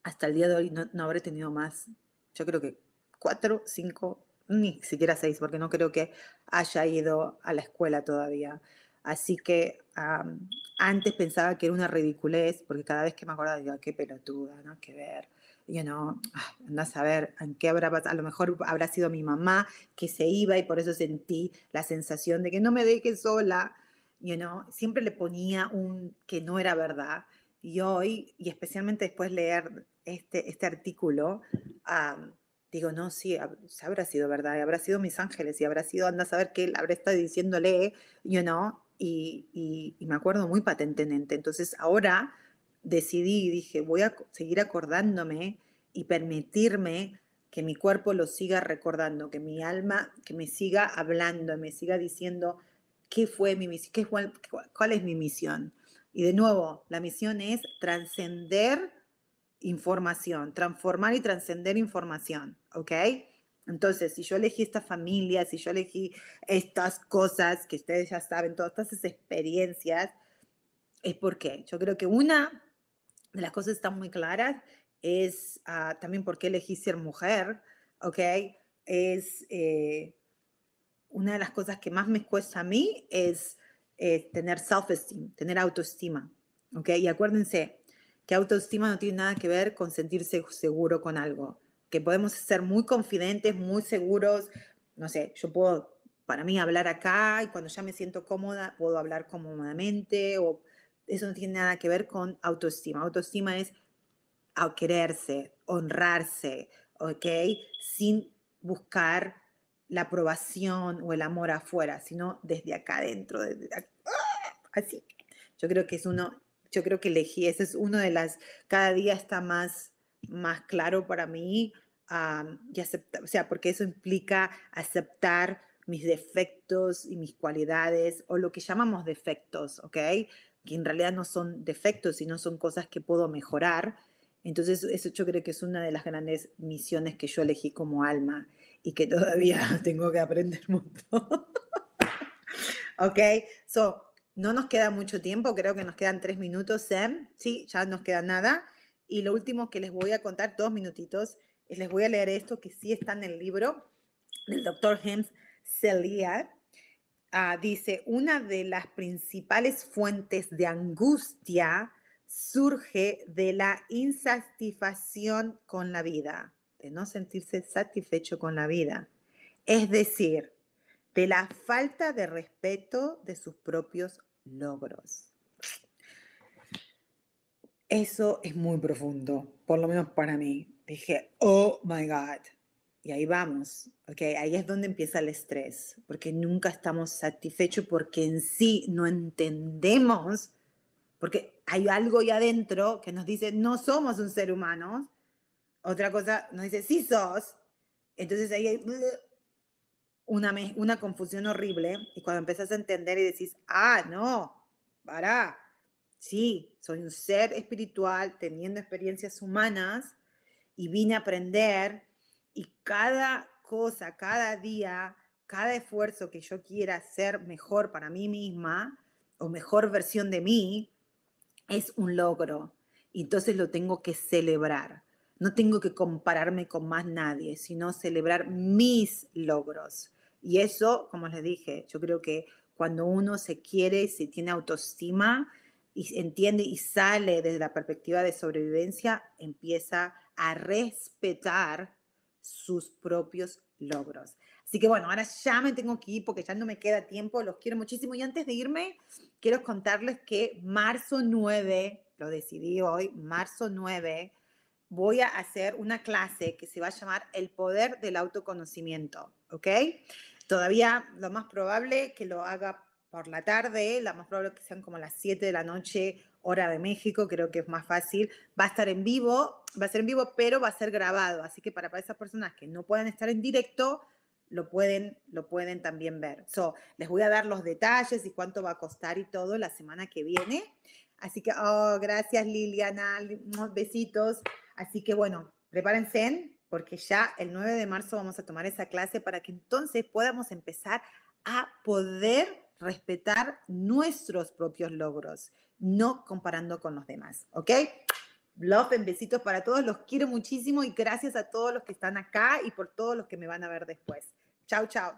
hasta el día de hoy no, no habré tenido más, yo creo que cuatro, cinco, ni siquiera seis, porque no creo que haya ido a la escuela todavía. Así que antes pensaba que era una ridiculez, porque cada vez que me acordaba, digo, qué pelotuda, ¿no? Que ver. You know, andas a ver en qué habrá pasado. A lo mejor habrá sido mi mamá que se iba y por eso sentí la sensación de que no me deje sola. You know, siempre le ponía un que no era verdad. Y hoy, y especialmente después leer este, este artículo, digo, no, sí, habrá sido verdad, y habrá sido mis ángeles, y habrá sido, anda a saber qué habrá estado diciéndole, you know, y, y, me acuerdo muy patentemente. Entonces ahora decidí, dije, voy a seguir acordándome y permitirme que mi cuerpo lo siga recordando, que mi alma, que me siga hablando, me siga diciendo qué fue mi misión, qué, cuál, cuál es mi misión. Y de nuevo, la misión es trascender información, transformar y trascender información, ¿ok? Entonces, si yo elegí esta familia, si yo elegí estas cosas que ustedes ya saben, todas estas experiencias, es porque yo creo que una de las cosas que están muy claras es uh, también por qué elegí ser mujer, ¿ok? Es eh, una de las cosas que más me cuesta a mí es eh, tener self-esteem, tener autoestima, ¿ok? Y acuérdense, que autoestima no tiene nada que ver con sentirse seguro con algo, que podemos ser muy confidentes, muy seguros, no sé, yo puedo para mí hablar acá y cuando ya me siento cómoda puedo hablar cómodamente o eso no tiene nada que ver con autoestima. Autoestima es quererse, honrarse, ¿ok? Sin buscar la aprobación o el amor afuera, sino desde acá adentro, desde ¡ah! así. Yo creo que es uno yo creo que elegí, ese es uno de las, cada día está más, más claro para mí, y aceptar, o sea, porque eso implica aceptar mis defectos y mis cualidades, o lo que llamamos defectos, ¿ok? Que en realidad no son defectos, sino son cosas que puedo mejorar. Entonces, eso yo creo que es una de las grandes misiones que yo elegí como alma y que todavía (laughs) tengo que aprender mucho. (laughs) ¿Ok? So, no nos queda mucho tiempo, creo que nos quedan tres minutos, Sam. Sí, ya nos queda nada. Y lo último que les voy a contar, dos minutitos, es les voy a leer esto que sí está en el libro del doctor Hems Celia. Ah, dice, una de las principales fuentes de angustia surge de la insatisfacción con la vida, de no sentirse satisfecho con la vida. Es decir, de la falta de respeto de sus propios logros. Eso es muy profundo, por lo menos para mí. Dije, oh my God. Y ahí vamos, ¿ok? Ahí es donde empieza el estrés, porque nunca estamos satisfechos porque en sí no entendemos, porque hay algo ahí adentro que nos dice, no somos un ser humano. Otra cosa nos dice, sí sos. Entonces ahí hay una, una confusión horrible y cuando empezás a entender y decís, ah, no, para, sí, soy un ser espiritual teniendo experiencias humanas y vine a aprender y cada cosa, cada día, cada esfuerzo que yo quiera hacer mejor para mí misma o mejor versión de mí es un logro. Y entonces lo tengo que celebrar. No tengo que compararme con más nadie, sino celebrar mis logros. Y eso, como les dije, yo creo que cuando uno se quiere, se tiene autoestima y entiende y sale desde la perspectiva de sobrevivencia, empieza a respetar sus propios logros. Así que bueno, ahora ya me tengo que ir porque ya no me queda tiempo, los quiero muchísimo. Y antes de irme, quiero contarles que marzo 9, lo decidí hoy, marzo 9, voy a hacer una clase que se va a llamar El poder del autoconocimiento, ¿ok? Todavía lo más probable que lo haga por la tarde, la más probable que sean como las 7 de la noche, hora de México, creo que es más fácil. Va a estar en vivo, va a ser en vivo, pero va a ser grabado, así que para, esas personas que no puedan estar en directo, lo pueden, lo pueden también ver. So, les voy a dar los detalles y cuánto va a costar y todo la semana que viene. Así que, oh, gracias Liliana, besitos. Así que bueno, prepárense porque ya el 9 de marzo vamos a tomar esa clase para que entonces podamos empezar a poder respetar nuestros propios logros, no comparando con los demás, ¿ok? Love en besitos para todos, los quiero muchísimo y gracias a todos los que están acá y por todos los que me van a ver después. Chao, chao.